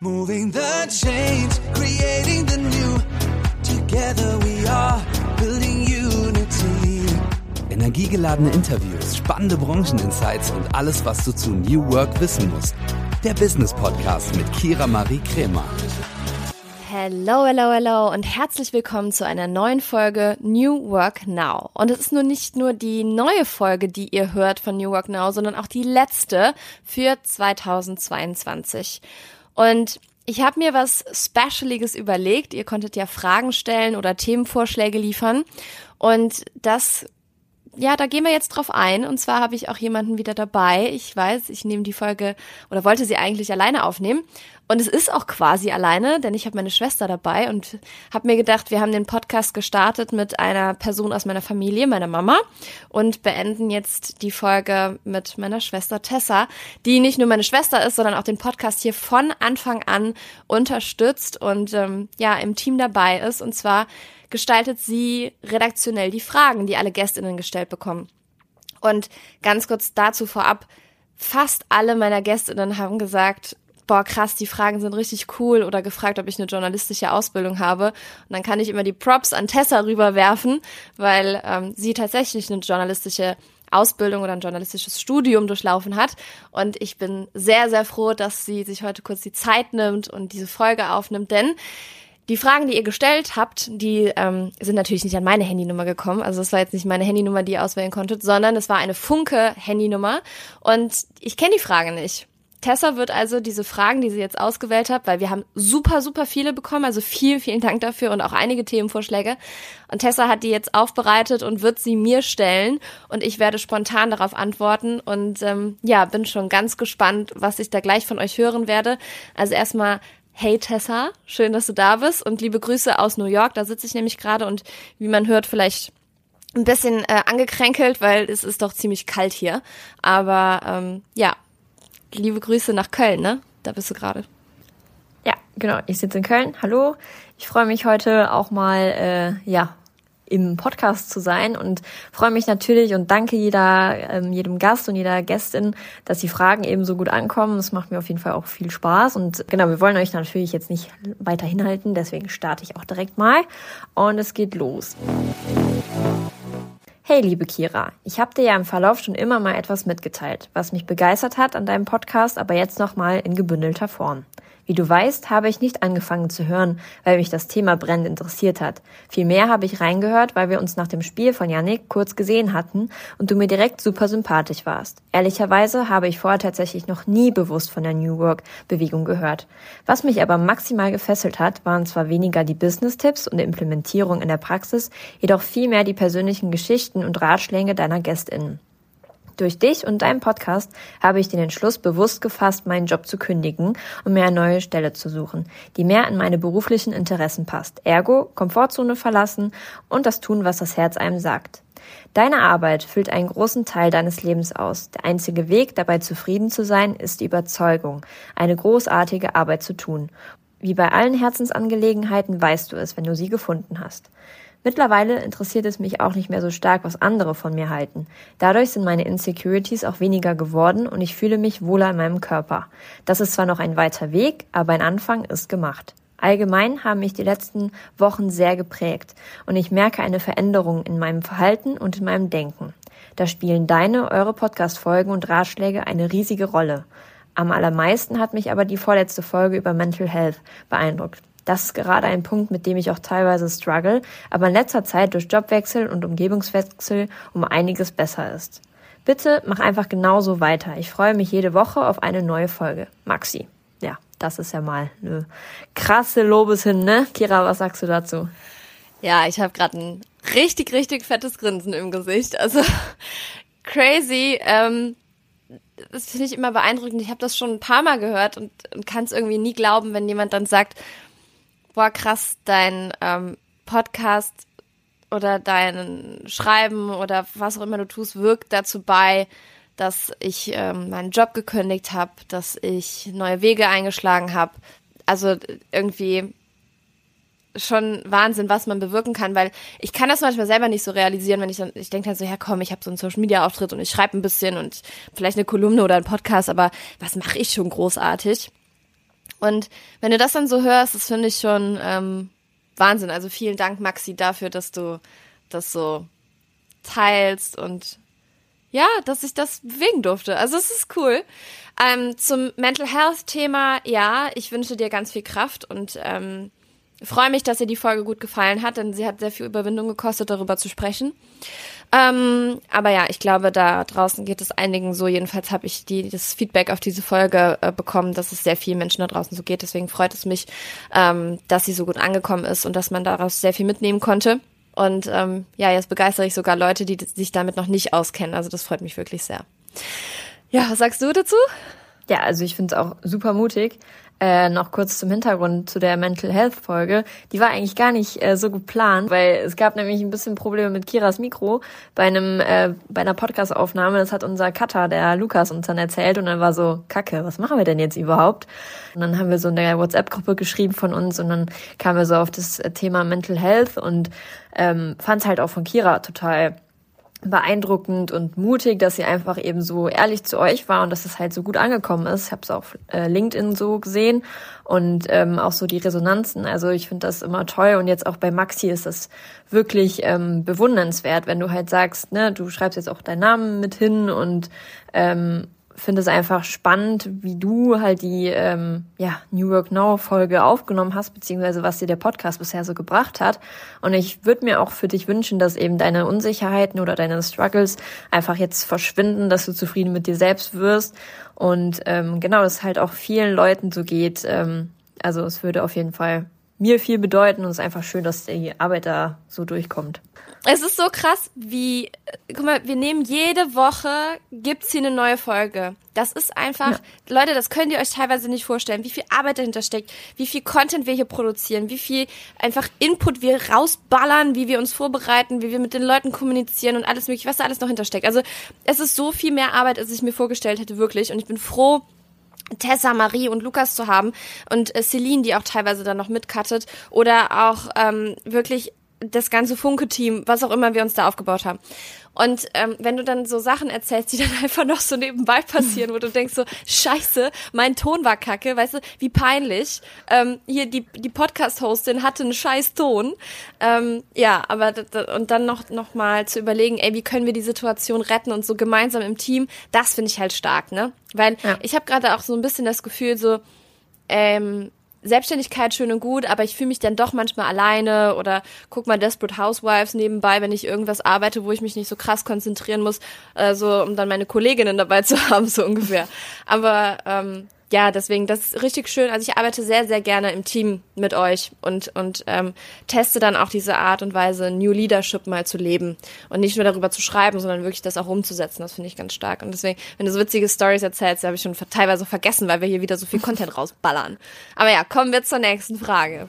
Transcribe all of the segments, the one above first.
Moving the change, creating the new. Together we are building unity. Energiegeladene Interviews, spannende Brancheninsights und alles, was du zu New Work wissen musst. Der Business Podcast mit Kira Marie Kremer. Hello, hello, hello und herzlich willkommen zu einer neuen Folge New Work Now. Und es ist nur nicht nur die neue Folge, die ihr hört von New Work Now, sondern auch die letzte für 2022. Und ich habe mir was Specialiges überlegt. Ihr konntet ja Fragen stellen oder Themenvorschläge liefern. Und das ja, da gehen wir jetzt drauf ein. Und zwar habe ich auch jemanden wieder dabei. Ich weiß, ich nehme die Folge oder wollte sie eigentlich alleine aufnehmen. Und es ist auch quasi alleine, denn ich habe meine Schwester dabei und habe mir gedacht, wir haben den Podcast gestartet mit einer Person aus meiner Familie, meiner Mama, und beenden jetzt die Folge mit meiner Schwester Tessa, die nicht nur meine Schwester ist, sondern auch den Podcast hier von Anfang an unterstützt und ähm, ja im Team dabei ist. Und zwar gestaltet sie redaktionell die Fragen, die alle Gästinnen gestellt bekommen. Und ganz kurz dazu vorab, fast alle meiner Gästinnen haben gesagt, boah, krass, die Fragen sind richtig cool oder gefragt, ob ich eine journalistische Ausbildung habe. Und dann kann ich immer die Props an Tessa rüberwerfen, weil ähm, sie tatsächlich eine journalistische Ausbildung oder ein journalistisches Studium durchlaufen hat. Und ich bin sehr, sehr froh, dass sie sich heute kurz die Zeit nimmt und diese Folge aufnimmt, denn die Fragen, die ihr gestellt habt, die ähm, sind natürlich nicht an meine Handynummer gekommen. Also es war jetzt nicht meine Handynummer, die ihr auswählen konntet, sondern es war eine Funke-Handynummer. Und ich kenne die Frage nicht. Tessa wird also diese Fragen, die sie jetzt ausgewählt hat, weil wir haben super, super viele bekommen, also vielen, vielen Dank dafür und auch einige Themenvorschläge. Und Tessa hat die jetzt aufbereitet und wird sie mir stellen und ich werde spontan darauf antworten und ähm, ja, bin schon ganz gespannt, was ich da gleich von euch hören werde. Also erstmal Hey Tessa, schön, dass du da bist und liebe Grüße aus New York. Da sitze ich nämlich gerade und wie man hört, vielleicht ein bisschen äh, angekränkelt, weil es ist doch ziemlich kalt hier. Aber ähm, ja, liebe Grüße nach Köln, ne? Da bist du gerade. Ja, genau. Ich sitze in Köln. Hallo. Ich freue mich heute auch mal, äh, ja, im Podcast zu sein und freue mich natürlich und danke jeder, ähm, jedem Gast und jeder Gästin, dass die Fragen eben so gut ankommen. Das macht mir auf jeden Fall auch viel Spaß und genau, wir wollen euch natürlich jetzt nicht weiter hinhalten, deswegen starte ich auch direkt mal und es geht los. Hey, liebe Kira, ich habe dir ja im Verlauf schon immer mal etwas mitgeteilt, was mich begeistert hat an deinem Podcast, aber jetzt nochmal in gebündelter Form. Wie du weißt, habe ich nicht angefangen zu hören, weil mich das Thema brennend interessiert hat. Vielmehr habe ich reingehört, weil wir uns nach dem Spiel von Yannick kurz gesehen hatten und du mir direkt super sympathisch warst. Ehrlicherweise habe ich vorher tatsächlich noch nie bewusst von der New Work Bewegung gehört. Was mich aber maximal gefesselt hat, waren zwar weniger die Business-Tipps und Implementierung in der Praxis, jedoch vielmehr die persönlichen Geschichten und Ratschläge deiner GästInnen. Durch dich und deinen Podcast habe ich den Entschluss bewusst gefasst, meinen Job zu kündigen und mir eine neue Stelle zu suchen, die mehr in meine beruflichen Interessen passt. Ergo, Komfortzone verlassen und das tun, was das Herz einem sagt. Deine Arbeit füllt einen großen Teil deines Lebens aus. Der einzige Weg, dabei zufrieden zu sein, ist die Überzeugung, eine großartige Arbeit zu tun. Wie bei allen Herzensangelegenheiten weißt du es, wenn du sie gefunden hast. Mittlerweile interessiert es mich auch nicht mehr so stark, was andere von mir halten. Dadurch sind meine Insecurities auch weniger geworden und ich fühle mich wohler in meinem Körper. Das ist zwar noch ein weiter Weg, aber ein Anfang ist gemacht. Allgemein haben mich die letzten Wochen sehr geprägt und ich merke eine Veränderung in meinem Verhalten und in meinem Denken. Da spielen deine, eure Podcast-Folgen und Ratschläge eine riesige Rolle. Am allermeisten hat mich aber die vorletzte Folge über Mental Health beeindruckt. Das ist gerade ein Punkt, mit dem ich auch teilweise struggle, aber in letzter Zeit durch Jobwechsel und Umgebungswechsel um einiges besser ist. Bitte mach einfach genauso weiter. Ich freue mich jede Woche auf eine neue Folge. Maxi. Ja, das ist ja mal eine krasse Lobeshin, ne? Kira, was sagst du dazu? Ja, ich habe gerade ein richtig, richtig fettes Grinsen im Gesicht. Also crazy. Ähm, das finde ich immer beeindruckend. Ich habe das schon ein paar Mal gehört und, und kann es irgendwie nie glauben, wenn jemand dann sagt, boah, krass, dein ähm, Podcast oder dein Schreiben oder was auch immer du tust, wirkt dazu bei, dass ich ähm, meinen Job gekündigt habe, dass ich neue Wege eingeschlagen habe. Also irgendwie schon Wahnsinn, was man bewirken kann, weil ich kann das manchmal selber nicht so realisieren, wenn ich dann, ich denke dann so, ja komm, ich habe so einen Social Media Auftritt und ich schreibe ein bisschen und vielleicht eine Kolumne oder einen Podcast, aber was mache ich schon großartig? Und wenn du das dann so hörst, das finde ich schon ähm, Wahnsinn. Also vielen Dank, Maxi, dafür, dass du das so teilst und ja, dass ich das bewegen durfte. Also es ist cool. Ähm, zum Mental Health Thema, ja, ich wünsche dir ganz viel Kraft und ähm, freue mich, dass dir die Folge gut gefallen hat, denn sie hat sehr viel Überwindung gekostet, darüber zu sprechen. Ähm, aber ja, ich glaube, da draußen geht es einigen so. Jedenfalls habe ich die, das Feedback auf diese Folge äh, bekommen, dass es sehr vielen Menschen da draußen so geht. Deswegen freut es mich, ähm, dass sie so gut angekommen ist und dass man daraus sehr viel mitnehmen konnte. Und ähm, ja, jetzt begeistere ich sogar Leute, die sich damit noch nicht auskennen. Also das freut mich wirklich sehr. Ja, was sagst du dazu? Ja, also ich finde es auch super mutig. Äh, noch kurz zum Hintergrund zu der Mental Health Folge. Die war eigentlich gar nicht äh, so geplant, weil es gab nämlich ein bisschen Probleme mit Kiras Mikro bei einem äh, bei einer Podcast Aufnahme. Das hat unser Cutter, der Lukas, uns dann erzählt und dann war so Kacke, was machen wir denn jetzt überhaupt? Und dann haben wir so in der WhatsApp Gruppe geschrieben von uns und dann kamen wir so auf das Thema Mental Health und ähm, fand es halt auch von Kira total beeindruckend und mutig, dass sie einfach eben so ehrlich zu euch war und dass es halt so gut angekommen ist. Ich habe es auf äh, LinkedIn so gesehen und ähm, auch so die Resonanzen. Also ich finde das immer toll und jetzt auch bei Maxi ist das wirklich ähm, bewundernswert, wenn du halt sagst, ne, du schreibst jetzt auch deinen Namen mit hin und ähm, finde es einfach spannend, wie du halt die ähm, ja, New Work Now Folge aufgenommen hast, beziehungsweise was dir der Podcast bisher so gebracht hat. Und ich würde mir auch für dich wünschen, dass eben deine Unsicherheiten oder deine Struggles einfach jetzt verschwinden, dass du zufrieden mit dir selbst wirst. Und ähm, genau, dass es halt auch vielen Leuten so geht. Ähm, also es würde auf jeden Fall mir viel bedeuten und es ist einfach schön, dass die Arbeit da so durchkommt. Es ist so krass, wie, guck mal, wir nehmen jede Woche, gibt's hier eine neue Folge. Das ist einfach, ja. Leute, das könnt ihr euch teilweise nicht vorstellen, wie viel Arbeit dahinter steckt, wie viel Content wir hier produzieren, wie viel einfach Input wir rausballern, wie wir uns vorbereiten, wie wir mit den Leuten kommunizieren und alles mögliche, was da alles noch hintersteckt. Also, es ist so viel mehr Arbeit, als ich mir vorgestellt hätte, wirklich. Und ich bin froh, Tessa, Marie und Lukas zu haben und äh, Celine, die auch teilweise dann noch mitcuttet oder auch ähm, wirklich das ganze Funke-Team, was auch immer wir uns da aufgebaut haben. Und ähm, wenn du dann so Sachen erzählst, die dann einfach noch so nebenbei passieren, wo du denkst so, scheiße, mein Ton war kacke, weißt du, wie peinlich. Ähm, hier die, die Podcast-Hostin hatte einen scheiß Ton. Ähm, ja, aber und dann noch, noch mal zu überlegen, ey, wie können wir die Situation retten und so gemeinsam im Team, das finde ich halt stark, ne? Weil ja. ich habe gerade auch so ein bisschen das Gefühl, so, ähm, Selbstständigkeit schön und gut, aber ich fühle mich dann doch manchmal alleine oder guck mal Desperate Housewives nebenbei, wenn ich irgendwas arbeite, wo ich mich nicht so krass konzentrieren muss, äh, so um dann meine Kolleginnen dabei zu haben, so ungefähr. Aber ähm, ja, deswegen, das ist richtig schön. Also ich arbeite sehr, sehr gerne im Team mit euch und, und ähm, teste dann auch diese Art und Weise, New Leadership mal zu leben und nicht nur darüber zu schreiben, sondern wirklich das auch umzusetzen. Das finde ich ganz stark. Und deswegen, wenn du so witzige Stories erzählst, habe ich schon teilweise vergessen, weil wir hier wieder so viel Content rausballern. Aber ja, kommen wir zur nächsten Frage.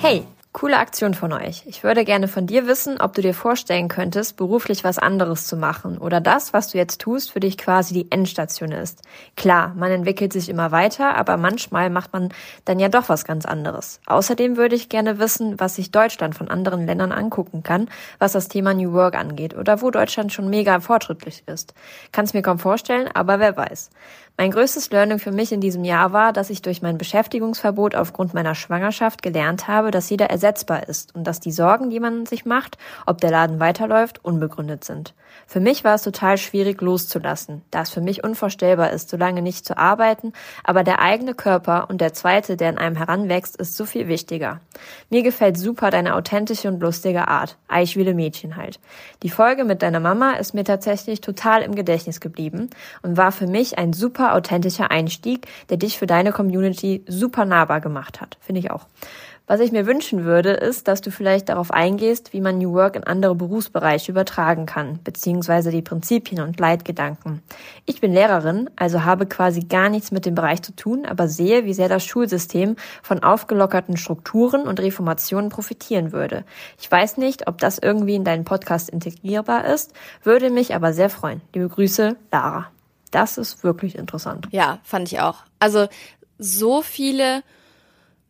Hey, Coole Aktion von euch. Ich würde gerne von dir wissen, ob du dir vorstellen könntest, beruflich was anderes zu machen oder das, was du jetzt tust, für dich quasi die Endstation ist. Klar, man entwickelt sich immer weiter, aber manchmal macht man dann ja doch was ganz anderes. Außerdem würde ich gerne wissen, was sich Deutschland von anderen Ländern angucken kann, was das Thema New Work angeht oder wo Deutschland schon mega fortschrittlich ist. Kann's mir kaum vorstellen, aber wer weiß. Mein größtes Learning für mich in diesem Jahr war, dass ich durch mein Beschäftigungsverbot aufgrund meiner Schwangerschaft gelernt habe, dass jeder ersetzbar ist und dass die Sorgen, die man sich macht, ob der Laden weiterläuft, unbegründet sind. Für mich war es total schwierig loszulassen, da es für mich unvorstellbar ist, so lange nicht zu arbeiten, aber der eigene Körper und der zweite, der in einem heranwächst, ist so viel wichtiger. Mir gefällt super deine authentische und lustige Art. Eichwille Mädchen halt. Die Folge mit deiner Mama ist mir tatsächlich total im Gedächtnis geblieben und war für mich ein super super authentischer Einstieg, der dich für deine Community super nahbar gemacht hat. Finde ich auch. Was ich mir wünschen würde, ist, dass du vielleicht darauf eingehst, wie man New Work in andere Berufsbereiche übertragen kann, beziehungsweise die Prinzipien und Leitgedanken. Ich bin Lehrerin, also habe quasi gar nichts mit dem Bereich zu tun, aber sehe, wie sehr das Schulsystem von aufgelockerten Strukturen und Reformationen profitieren würde. Ich weiß nicht, ob das irgendwie in deinen Podcast integrierbar ist, würde mich aber sehr freuen. Liebe Grüße, Lara. Das ist wirklich interessant. Ja, fand ich auch. Also so viele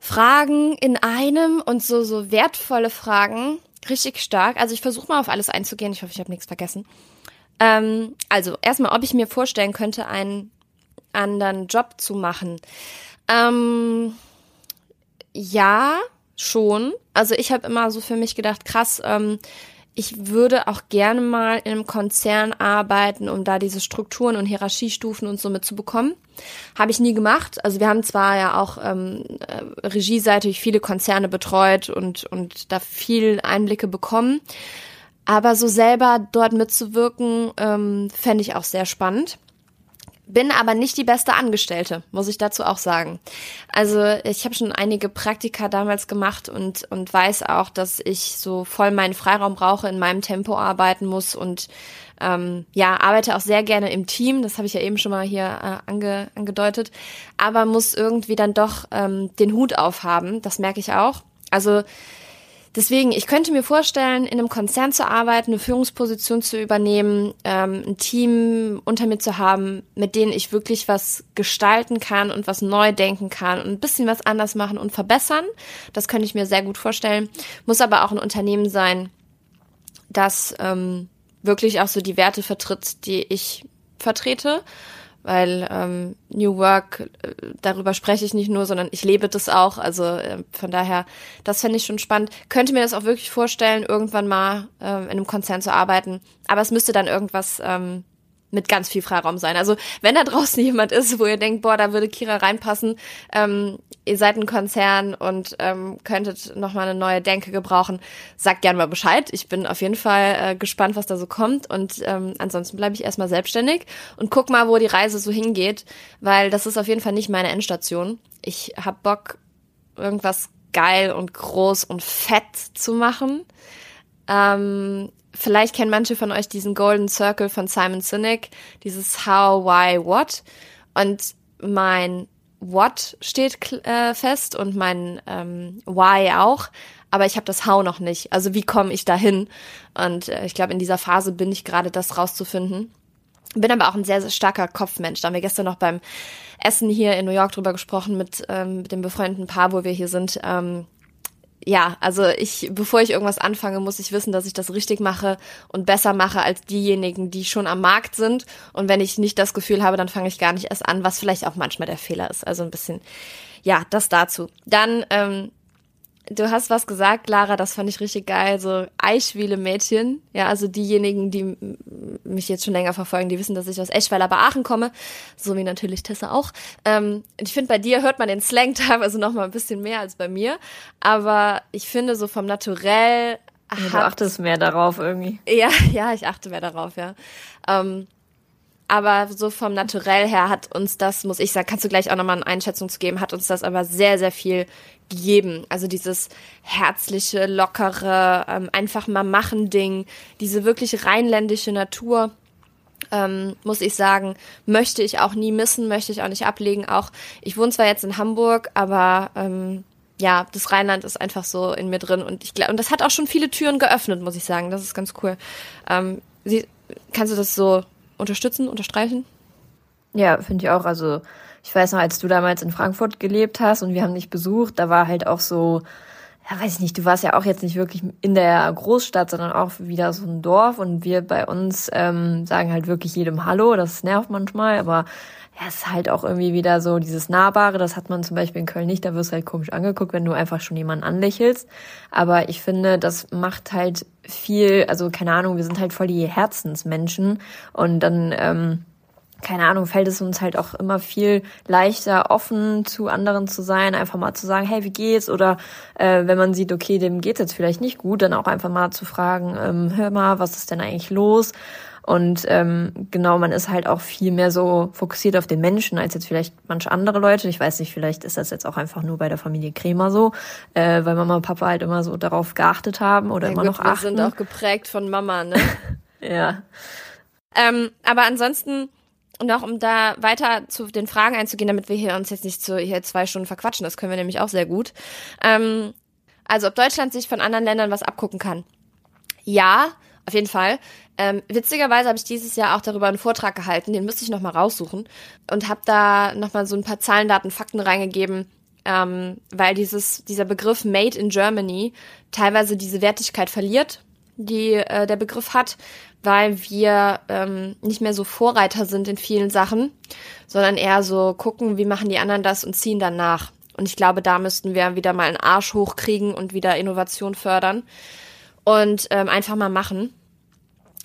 Fragen in einem und so, so wertvolle Fragen. Richtig stark. Also ich versuche mal auf alles einzugehen. Ich hoffe, ich habe nichts vergessen. Ähm, also erstmal, ob ich mir vorstellen könnte, einen anderen Job zu machen. Ähm, ja, schon. Also ich habe immer so für mich gedacht, krass, ähm, ich würde auch gerne mal in einem Konzern arbeiten, um da diese Strukturen und Hierarchiestufen und so mitzubekommen. Habe ich nie gemacht. Also wir haben zwar ja auch ähm, äh, regieseitig viele Konzerne betreut und, und da viel Einblicke bekommen. Aber so selber dort mitzuwirken, ähm, fände ich auch sehr spannend. Bin aber nicht die beste Angestellte, muss ich dazu auch sagen. Also ich habe schon einige Praktika damals gemacht und, und weiß auch, dass ich so voll meinen Freiraum brauche, in meinem Tempo arbeiten muss und ähm, ja, arbeite auch sehr gerne im Team, das habe ich ja eben schon mal hier äh, ange, angedeutet, aber muss irgendwie dann doch ähm, den Hut aufhaben, das merke ich auch. Also Deswegen, ich könnte mir vorstellen, in einem Konzern zu arbeiten, eine Führungsposition zu übernehmen, ähm, ein Team unter mir zu haben, mit denen ich wirklich was gestalten kann und was neu denken kann und ein bisschen was anders machen und verbessern. Das könnte ich mir sehr gut vorstellen. Muss aber auch ein Unternehmen sein, das ähm, wirklich auch so die Werte vertritt, die ich vertrete weil ähm, New Work, äh, darüber spreche ich nicht nur, sondern ich lebe das auch. Also äh, von daher, das fände ich schon spannend. Könnte mir das auch wirklich vorstellen, irgendwann mal äh, in einem Konzern zu arbeiten. Aber es müsste dann irgendwas ähm, mit ganz viel Freiraum sein. Also wenn da draußen jemand ist, wo ihr denkt, boah, da würde Kira reinpassen, ähm, ihr seid ein Konzern und ähm, könntet nochmal eine neue Denke gebrauchen, sagt gern mal Bescheid. Ich bin auf jeden Fall äh, gespannt, was da so kommt und ähm, ansonsten bleibe ich erstmal selbstständig und guck mal, wo die Reise so hingeht, weil das ist auf jeden Fall nicht meine Endstation. Ich hab Bock, irgendwas geil und groß und fett zu machen. Ähm, vielleicht kennen manche von euch diesen Golden Circle von Simon Sinek, dieses How, Why, What. Und mein What steht äh, fest und mein ähm, Why auch, aber ich habe das How noch nicht. Also wie komme ich dahin? Und äh, ich glaube, in dieser Phase bin ich gerade, das rauszufinden. Bin aber auch ein sehr, sehr starker Kopfmensch. Da haben wir gestern noch beim Essen hier in New York drüber gesprochen mit, ähm, mit dem befreundeten Paar, wo wir hier sind. Ähm, ja, also ich, bevor ich irgendwas anfange, muss ich wissen, dass ich das richtig mache und besser mache als diejenigen, die schon am Markt sind. Und wenn ich nicht das Gefühl habe, dann fange ich gar nicht erst an, was vielleicht auch manchmal der Fehler ist. Also ein bisschen, ja, das dazu. Dann ähm, Du hast was gesagt, Lara, das fand ich richtig geil. So Eichwiele Mädchen. Ja, also diejenigen, die mich jetzt schon länger verfolgen, die wissen, dass ich aus Eschweiler bei Aachen komme. So wie natürlich Tessa auch. Ähm, ich finde, bei dir hört man den Slang teilweise noch mal ein bisschen mehr als bei mir. Aber ich finde, so vom Naturell. Ja, du achtest mehr darauf irgendwie. Ja, ja, ich achte mehr darauf, ja. Ähm, aber so vom Naturell her hat uns das, muss ich sagen, kannst du gleich auch nochmal eine Einschätzung zu geben, hat uns das aber sehr, sehr viel gegeben. Also dieses herzliche, lockere, ähm, einfach mal machen Ding, diese wirklich rheinländische Natur. Ähm, muss ich sagen, möchte ich auch nie missen, möchte ich auch nicht ablegen. Auch ich wohne zwar jetzt in Hamburg, aber ähm, ja, das Rheinland ist einfach so in mir drin und ich glaube, und das hat auch schon viele Türen geöffnet, muss ich sagen. Das ist ganz cool. Ähm, sie, kannst du das so unterstützen, unterstreichen? Ja, finde ich auch. Also ich weiß noch, als du damals in Frankfurt gelebt hast und wir haben dich besucht, da war halt auch so, ja, weiß ich nicht, du warst ja auch jetzt nicht wirklich in der Großstadt, sondern auch wieder so ein Dorf und wir bei uns ähm, sagen halt wirklich jedem Hallo, das nervt manchmal, aber ja, es ist halt auch irgendwie wieder so dieses Nahbare, das hat man zum Beispiel in Köln nicht, da wirst du halt komisch angeguckt, wenn du einfach schon jemanden anlächelst. Aber ich finde, das macht halt viel, also keine Ahnung, wir sind halt voll die Herzensmenschen und dann, ähm, keine Ahnung, fällt es uns halt auch immer viel leichter, offen zu anderen zu sein, einfach mal zu sagen, hey, wie geht's? Oder äh, wenn man sieht, okay, dem geht's jetzt vielleicht nicht gut, dann auch einfach mal zu fragen, ähm, hör mal, was ist denn eigentlich los? Und ähm, genau, man ist halt auch viel mehr so fokussiert auf den Menschen als jetzt vielleicht manche andere Leute. Ich weiß nicht, vielleicht ist das jetzt auch einfach nur bei der Familie Kremer so, äh, weil Mama und Papa halt immer so darauf geachtet haben oder ja, immer gut, noch achten. Wir sind auch geprägt von Mama, ne? ja. Ähm, aber ansonsten noch um da weiter zu den Fragen einzugehen, damit wir hier uns jetzt nicht so hier zwei Stunden verquatschen, das können wir nämlich auch sehr gut. Ähm, also ob Deutschland sich von anderen Ländern was abgucken kann. Ja, auf jeden Fall. Ähm, witzigerweise habe ich dieses Jahr auch darüber einen Vortrag gehalten, den müsste ich nochmal raussuchen und habe da nochmal so ein paar Zahlen, Daten, Fakten reingegeben, ähm, weil dieses, dieser Begriff Made in Germany teilweise diese Wertigkeit verliert die äh, der Begriff hat, weil wir ähm, nicht mehr so Vorreiter sind in vielen Sachen, sondern eher so gucken, wie machen die anderen das und ziehen dann nach. Und ich glaube, da müssten wir wieder mal einen Arsch hochkriegen und wieder Innovation fördern und ähm, einfach mal machen.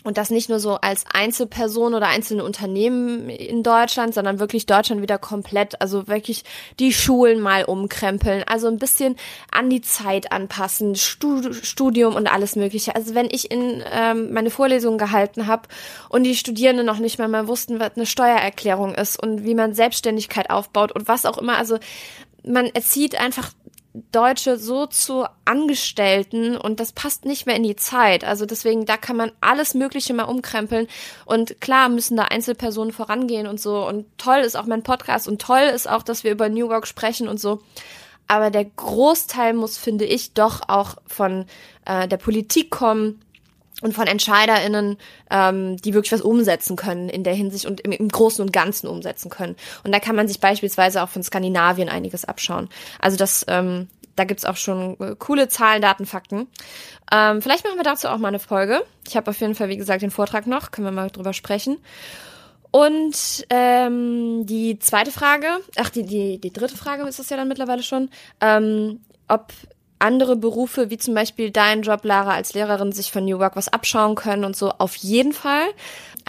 Und das nicht nur so als Einzelperson oder einzelne Unternehmen in Deutschland, sondern wirklich Deutschland wieder komplett, also wirklich die Schulen mal umkrempeln, also ein bisschen an die Zeit anpassen, Studium und alles Mögliche. Also wenn ich in ähm, meine Vorlesungen gehalten habe und die Studierenden noch nicht mal mal wussten, was eine Steuererklärung ist und wie man Selbstständigkeit aufbaut und was auch immer, also man erzieht einfach Deutsche so zu Angestellten und das passt nicht mehr in die Zeit. Also deswegen, da kann man alles Mögliche mal umkrempeln und klar müssen da Einzelpersonen vorangehen und so und toll ist auch mein Podcast und toll ist auch, dass wir über New Work sprechen und so. Aber der Großteil muss, finde ich, doch auch von äh, der Politik kommen und von EntscheiderInnen, ähm, die wirklich was umsetzen können in der Hinsicht und im, im, Großen und Ganzen umsetzen können. Und da kann man sich beispielsweise auch von Skandinavien einiges abschauen. Also das, ähm, da gibt's auch schon äh, coole Zahlen, Daten, Fakten. Ähm, vielleicht machen wir dazu auch mal eine Folge. Ich habe auf jeden Fall, wie gesagt, den Vortrag noch, können wir mal drüber sprechen. Und ähm, die zweite Frage, ach, die, die, die dritte Frage ist das ja dann mittlerweile schon, ähm, ob andere Berufe, wie zum Beispiel dein Job, Lara, als Lehrerin, sich von New Work was abschauen können und so, auf jeden Fall.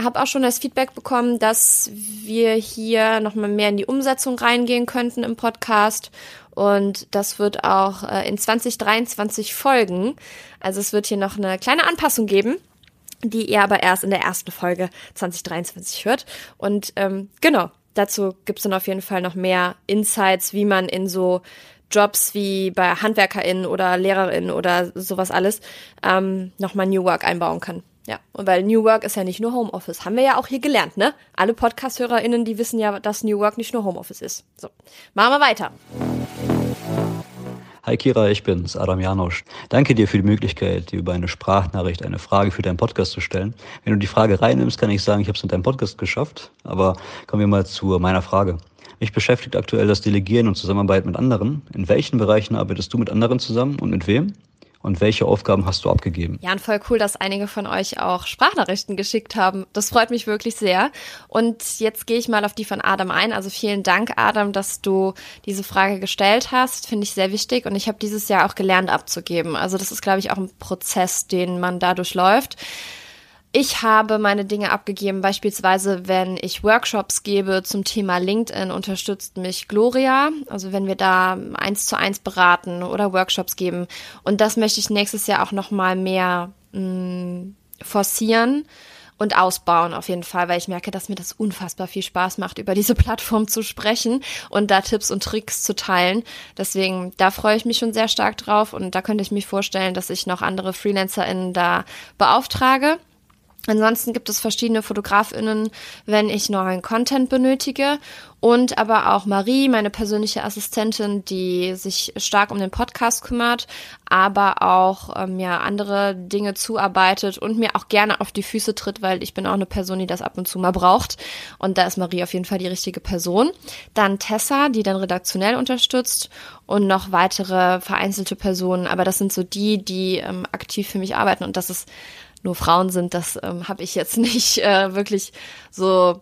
Habe auch schon das Feedback bekommen, dass wir hier nochmal mehr in die Umsetzung reingehen könnten im Podcast. Und das wird auch äh, in 2023 folgen. Also es wird hier noch eine kleine Anpassung geben die ihr aber erst in der ersten Folge 2023 hört. Und ähm, genau, dazu gibt's dann auf jeden Fall noch mehr Insights, wie man in so Jobs wie bei HandwerkerInnen oder LehrerInnen oder sowas alles ähm, nochmal New Work einbauen kann. Ja, und weil New Work ist ja nicht nur Homeoffice. Haben wir ja auch hier gelernt, ne? Alle Podcast-HörerInnen, die wissen ja, dass New Work nicht nur Homeoffice ist. So, machen wir weiter. Hi Kira, ich bin's, Adam Janosch. Danke dir für die Möglichkeit, dir über eine Sprachnachricht eine Frage für deinen Podcast zu stellen. Wenn du die Frage reinnimmst, kann ich sagen, ich habe es mit deinem Podcast geschafft. Aber kommen wir mal zu meiner Frage. Mich beschäftigt aktuell das Delegieren und Zusammenarbeit mit anderen. In welchen Bereichen arbeitest du mit anderen zusammen und mit wem? Und welche Aufgaben hast du abgegeben? Ja, und voll cool, dass einige von euch auch Sprachnachrichten geschickt haben. Das freut mich wirklich sehr. Und jetzt gehe ich mal auf die von Adam ein. Also vielen Dank, Adam, dass du diese Frage gestellt hast. Finde ich sehr wichtig. Und ich habe dieses Jahr auch gelernt abzugeben. Also das ist, glaube ich, auch ein Prozess, den man dadurch läuft. Ich habe meine Dinge abgegeben, beispielsweise wenn ich Workshops gebe zum Thema LinkedIn, unterstützt mich Gloria. Also wenn wir da eins zu eins beraten oder Workshops geben. Und das möchte ich nächstes Jahr auch nochmal mehr mh, mm, forcieren und ausbauen auf jeden Fall, weil ich merke, dass mir das unfassbar viel Spaß macht, über diese Plattform zu sprechen und da Tipps und Tricks zu teilen. Deswegen, da freue ich mich schon sehr stark drauf und da könnte ich mich vorstellen, dass ich noch andere FreelancerInnen da beauftrage. Ansonsten gibt es verschiedene Fotografinnen, wenn ich neuen Content benötige. Und aber auch Marie, meine persönliche Assistentin, die sich stark um den Podcast kümmert, aber auch ähm, ja andere Dinge zuarbeitet und mir auch gerne auf die Füße tritt, weil ich bin auch eine Person, die das ab und zu mal braucht. Und da ist Marie auf jeden Fall die richtige Person. Dann Tessa, die dann redaktionell unterstützt und noch weitere vereinzelte Personen, aber das sind so die, die ähm, aktiv für mich arbeiten. Und das ist nur Frauen sind, das ähm, habe ich jetzt nicht äh, wirklich so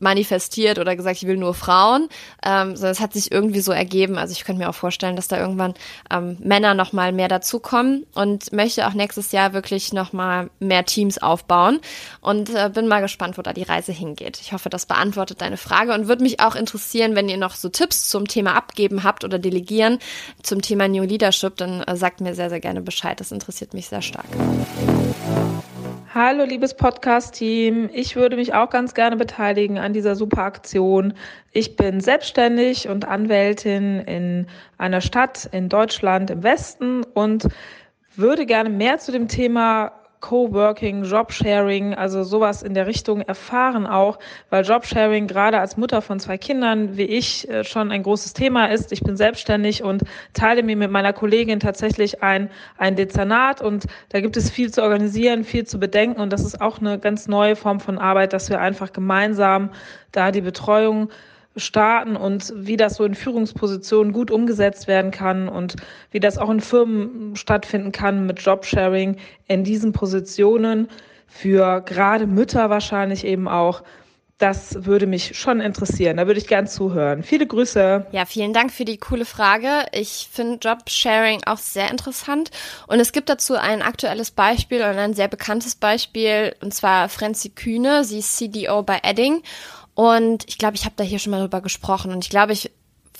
manifestiert oder gesagt, ich will nur Frauen, ähm, sondern es hat sich irgendwie so ergeben. Also ich könnte mir auch vorstellen, dass da irgendwann ähm, Männer noch mal mehr dazukommen und möchte auch nächstes Jahr wirklich noch mal mehr Teams aufbauen und äh, bin mal gespannt, wo da die Reise hingeht. Ich hoffe, das beantwortet deine Frage und würde mich auch interessieren, wenn ihr noch so Tipps zum Thema abgeben habt oder delegieren zum Thema New Leadership, dann äh, sagt mir sehr, sehr gerne Bescheid. Das interessiert mich sehr stark. Hallo, liebes Podcast-Team. Ich würde mich auch ganz gerne beteiligen an dieser super Aktion. Ich bin selbstständig und Anwältin in einer Stadt in Deutschland im Westen und würde gerne mehr zu dem Thema Coworking, Jobsharing, also sowas in der Richtung erfahren auch, weil Jobsharing gerade als Mutter von zwei Kindern wie ich äh, schon ein großes Thema ist. Ich bin selbstständig und teile mir mit meiner Kollegin tatsächlich ein, ein Dezernat und da gibt es viel zu organisieren, viel zu bedenken und das ist auch eine ganz neue Form von Arbeit, dass wir einfach gemeinsam da die Betreuung starten und wie das so in Führungspositionen gut umgesetzt werden kann und wie das auch in Firmen stattfinden kann mit Jobsharing in diesen Positionen für gerade Mütter wahrscheinlich eben auch. Das würde mich schon interessieren. Da würde ich gern zuhören. Viele Grüße. Ja, vielen Dank für die coole Frage. Ich finde Jobsharing auch sehr interessant. Und es gibt dazu ein aktuelles Beispiel und ein sehr bekanntes Beispiel, und zwar Frenzy Kühne. Sie ist CDO bei Edding. Und ich glaube, ich habe da hier schon mal drüber gesprochen. Und ich glaube, ich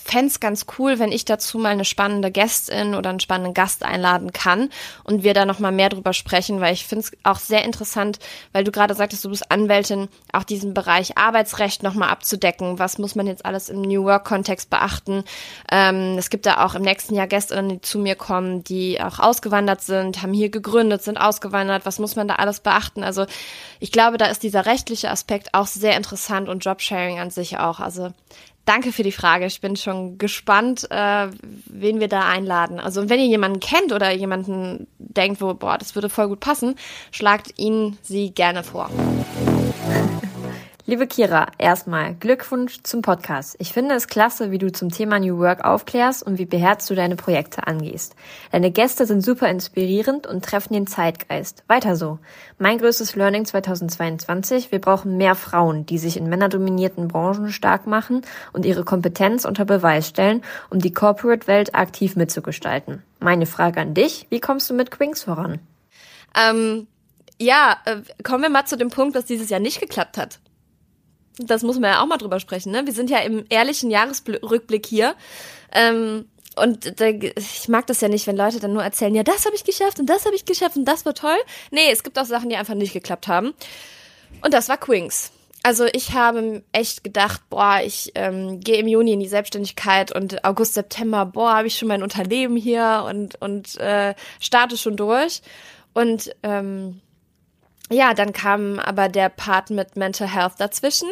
fände es ganz cool, wenn ich dazu mal eine spannende Gästin oder einen spannenden Gast einladen kann und wir da nochmal mehr drüber sprechen, weil ich finde es auch sehr interessant, weil du gerade sagtest, du bist Anwältin, auch diesen Bereich Arbeitsrecht nochmal abzudecken. Was muss man jetzt alles im New Work-Kontext beachten? Ähm, es gibt da auch im nächsten Jahr Gästinnen, die zu mir kommen, die auch ausgewandert sind, haben hier gegründet, sind ausgewandert. Was muss man da alles beachten? Also ich glaube, da ist dieser rechtliche Aspekt auch sehr interessant und Jobsharing an sich auch. Also Danke für die Frage. Ich bin schon gespannt, äh, wen wir da einladen. Also wenn ihr jemanden kennt oder jemanden denkt, wo, boah, das würde voll gut passen, schlagt ihn sie gerne vor. Liebe Kira, erstmal Glückwunsch zum Podcast. Ich finde es klasse, wie du zum Thema New Work aufklärst und wie beherzt du deine Projekte angehst. Deine Gäste sind super inspirierend und treffen den Zeitgeist. Weiter so. Mein größtes Learning 2022, wir brauchen mehr Frauen, die sich in männerdominierten Branchen stark machen und ihre Kompetenz unter Beweis stellen, um die Corporate-Welt aktiv mitzugestalten. Meine Frage an dich, wie kommst du mit Quinks voran? Ähm, ja, äh, kommen wir mal zu dem Punkt, dass dieses Jahr nicht geklappt hat das muss man ja auch mal drüber sprechen, ne? Wir sind ja im ehrlichen Jahresrückblick hier. Ähm, und da, ich mag das ja nicht, wenn Leute dann nur erzählen, ja, das habe ich geschafft und das habe ich geschafft und das war toll. Nee, es gibt auch Sachen, die einfach nicht geklappt haben. Und das war Quings. Also ich habe echt gedacht, boah, ich ähm, gehe im Juni in die Selbstständigkeit und August, September, boah, habe ich schon mein Unternehmen hier und, und äh, starte schon durch. Und ähm, ja, dann kam aber der Part mit Mental Health dazwischen.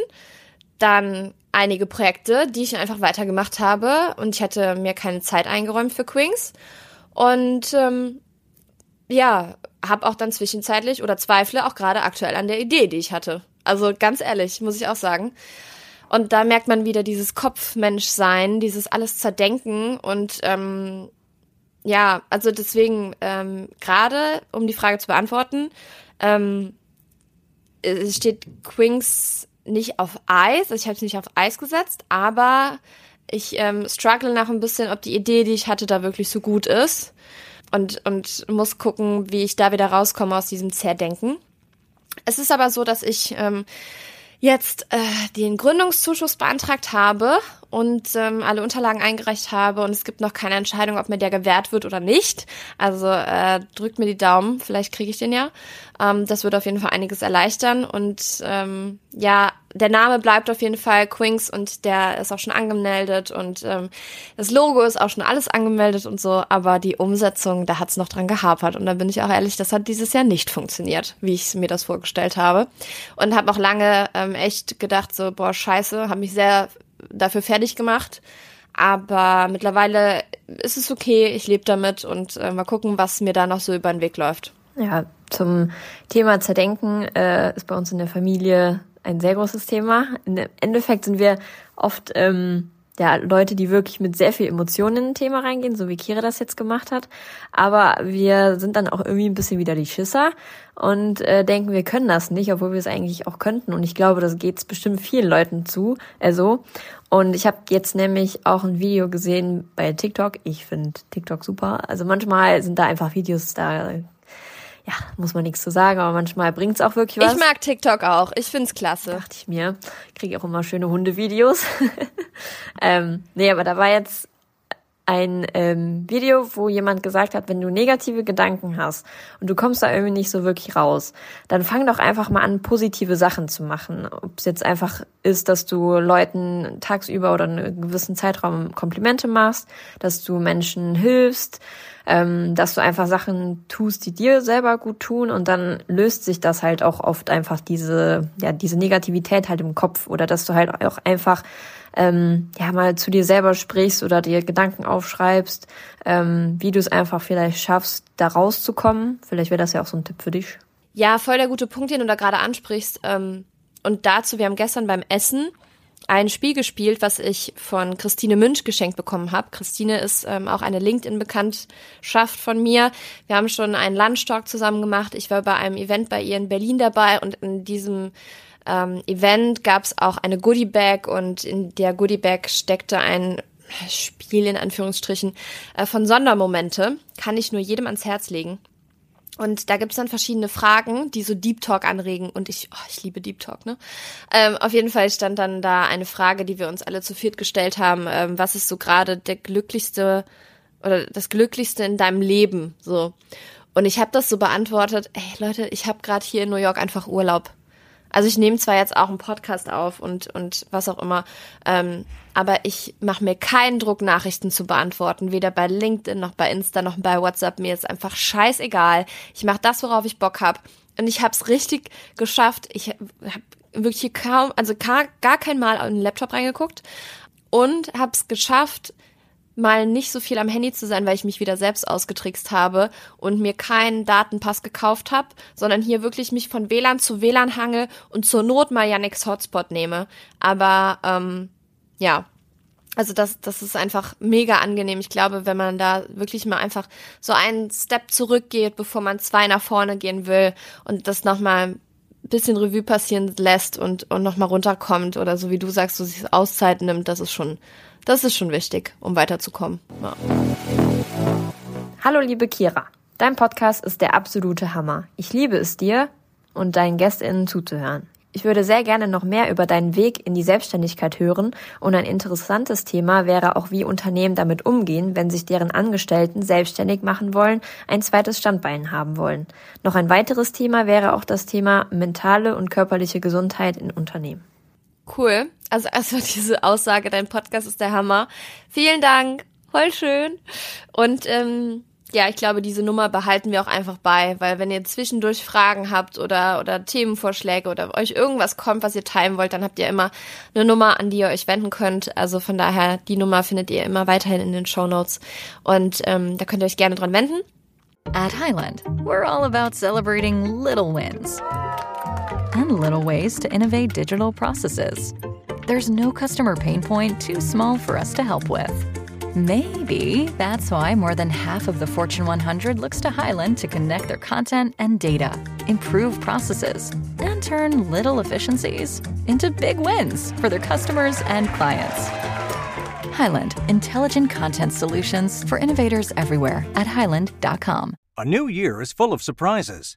Dann einige Projekte, die ich einfach weitergemacht habe und ich hatte mir keine Zeit eingeräumt für Quings. Und ähm, ja, habe auch dann zwischenzeitlich oder zweifle auch gerade aktuell an der Idee, die ich hatte. Also ganz ehrlich, muss ich auch sagen. Und da merkt man wieder dieses Kopfmenschsein, dieses alles zerdenken und ähm, ja, also deswegen ähm, gerade, um die Frage zu beantworten, ähm, es steht Quinks nicht auf Eis, also ich habe es nicht auf Eis gesetzt, aber ich ähm, struggle nach ein bisschen, ob die Idee, die ich hatte, da wirklich so gut ist. Und, und muss gucken, wie ich da wieder rauskomme aus diesem Zerdenken. Es ist aber so, dass ich ähm, jetzt äh, den Gründungszuschuss beantragt habe und ähm, alle Unterlagen eingereicht habe und es gibt noch keine Entscheidung, ob mir der gewährt wird oder nicht. Also äh, drückt mir die Daumen, vielleicht kriege ich den ja. Ähm, das würde auf jeden Fall einiges erleichtern und ähm, ja, der Name bleibt auf jeden Fall Quinks und der ist auch schon angemeldet und ähm, das Logo ist auch schon alles angemeldet und so, aber die Umsetzung, da hat es noch dran gehapert und da bin ich auch ehrlich, das hat dieses Jahr nicht funktioniert, wie ich mir das vorgestellt habe und habe auch lange ähm, echt gedacht so, boah, scheiße, habe mich sehr dafür fertig gemacht, aber mittlerweile ist es okay, ich lebe damit und äh, mal gucken, was mir da noch so über den Weg läuft. Ja, zum Thema Zerdenken äh, ist bei uns in der Familie ein sehr großes Thema. Im Endeffekt sind wir oft ähm, ja, Leute, die wirklich mit sehr viel Emotionen in ein Thema reingehen, so wie Kira das jetzt gemacht hat. Aber wir sind dann auch irgendwie ein bisschen wieder die Schisser und äh, denken, wir können das nicht, obwohl wir es eigentlich auch könnten. Und ich glaube, das geht bestimmt vielen Leuten zu, äh, so. Und ich habe jetzt nämlich auch ein Video gesehen bei TikTok. Ich finde TikTok super. Also manchmal sind da einfach Videos, da ja, muss man nichts zu sagen, aber manchmal bringt's auch wirklich was. Ich mag TikTok auch. Ich find's klasse. Dachte ich mir. Kriege auch immer schöne Hundevideos. ähm, nee, aber da war jetzt ein ähm, Video, wo jemand gesagt hat, wenn du negative Gedanken hast und du kommst da irgendwie nicht so wirklich raus, dann fang doch einfach mal an, positive Sachen zu machen. Ob es jetzt einfach ist, dass du Leuten tagsüber oder einen gewissen Zeitraum Komplimente machst, dass du Menschen hilfst, ähm, dass du einfach Sachen tust, die dir selber gut tun und dann löst sich das halt auch oft einfach diese, ja, diese Negativität halt im Kopf oder dass du halt auch einfach ähm, ja mal zu dir selber sprichst oder dir Gedanken aufschreibst, ähm, wie du es einfach vielleicht schaffst, da rauszukommen. Vielleicht wäre das ja auch so ein Tipp für dich. Ja, voll der gute Punkt, den du da gerade ansprichst. Ähm, und dazu, wir haben gestern beim Essen ein Spiel gespielt, was ich von Christine Münch geschenkt bekommen habe. Christine ist ähm, auch eine LinkedIn-Bekanntschaft von mir. Wir haben schon einen Lunchtalk zusammen gemacht. Ich war bei einem Event bei ihr in Berlin dabei und in diesem ähm, Event gab es auch eine Goodie Bag und in der Goodie Bag steckte ein Spiel in Anführungsstrichen äh, von Sondermomente. Kann ich nur jedem ans Herz legen. Und da gibt's dann verschiedene Fragen, die so Deep Talk anregen. Und ich, oh, ich liebe Deep Talk, ne? Ähm, auf jeden Fall stand dann da eine Frage, die wir uns alle zu viert gestellt haben. Ähm, was ist so gerade der glücklichste oder das Glücklichste in deinem Leben? So. Und ich habe das so beantwortet, ey Leute, ich habe gerade hier in New York einfach Urlaub. Also ich nehme zwar jetzt auch einen Podcast auf und, und was auch immer, ähm, aber ich mache mir keinen Druck, Nachrichten zu beantworten, weder bei LinkedIn noch bei Insta noch bei WhatsApp. Mir ist einfach scheißegal. Ich mache das, worauf ich Bock hab. Und ich habe es richtig geschafft. Ich habe wirklich kaum, also gar, gar kein Mal in den Laptop reingeguckt und habe es geschafft, mal nicht so viel am Handy zu sein, weil ich mich wieder selbst ausgetrickst habe und mir keinen Datenpass gekauft habe, sondern hier wirklich mich von WLAN zu WLAN hange und zur Not mal Yannicks Hotspot nehme. Aber ähm, ja, also das, das ist einfach mega angenehm. Ich glaube, wenn man da wirklich mal einfach so einen Step zurückgeht, bevor man zwei nach vorne gehen will und das nochmal ein bisschen Revue passieren lässt und, und nochmal runterkommt oder so wie du sagst, so sich Auszeit nimmt, das ist schon das ist schon wichtig, um weiterzukommen. Ja. Hallo liebe Kira, dein Podcast ist der absolute Hammer. Ich liebe es dir und deinen GästInnen zuzuhören. Ich würde sehr gerne noch mehr über deinen Weg in die Selbstständigkeit hören und ein interessantes Thema wäre auch, wie Unternehmen damit umgehen, wenn sich deren Angestellten selbstständig machen wollen, ein zweites Standbein haben wollen. Noch ein weiteres Thema wäre auch das Thema mentale und körperliche Gesundheit in Unternehmen. Cool. Also erstmal diese Aussage, dein Podcast ist der Hammer. Vielen Dank. Voll schön. Und ähm, ja, ich glaube, diese Nummer behalten wir auch einfach bei, weil wenn ihr zwischendurch Fragen habt oder, oder Themenvorschläge oder euch irgendwas kommt, was ihr teilen wollt, dann habt ihr immer eine Nummer, an die ihr euch wenden könnt. Also von daher, die Nummer findet ihr immer weiterhin in den Show Notes. Und ähm, da könnt ihr euch gerne dran wenden. At Highland, we're all about celebrating little wins and little ways to innovate digital processes. There's no customer pain point too small for us to help with. Maybe that's why more than half of the Fortune 100 looks to Highland to connect their content and data, improve processes, and turn little efficiencies into big wins for their customers and clients. Highland, intelligent content solutions for innovators everywhere at highland.com. A new year is full of surprises,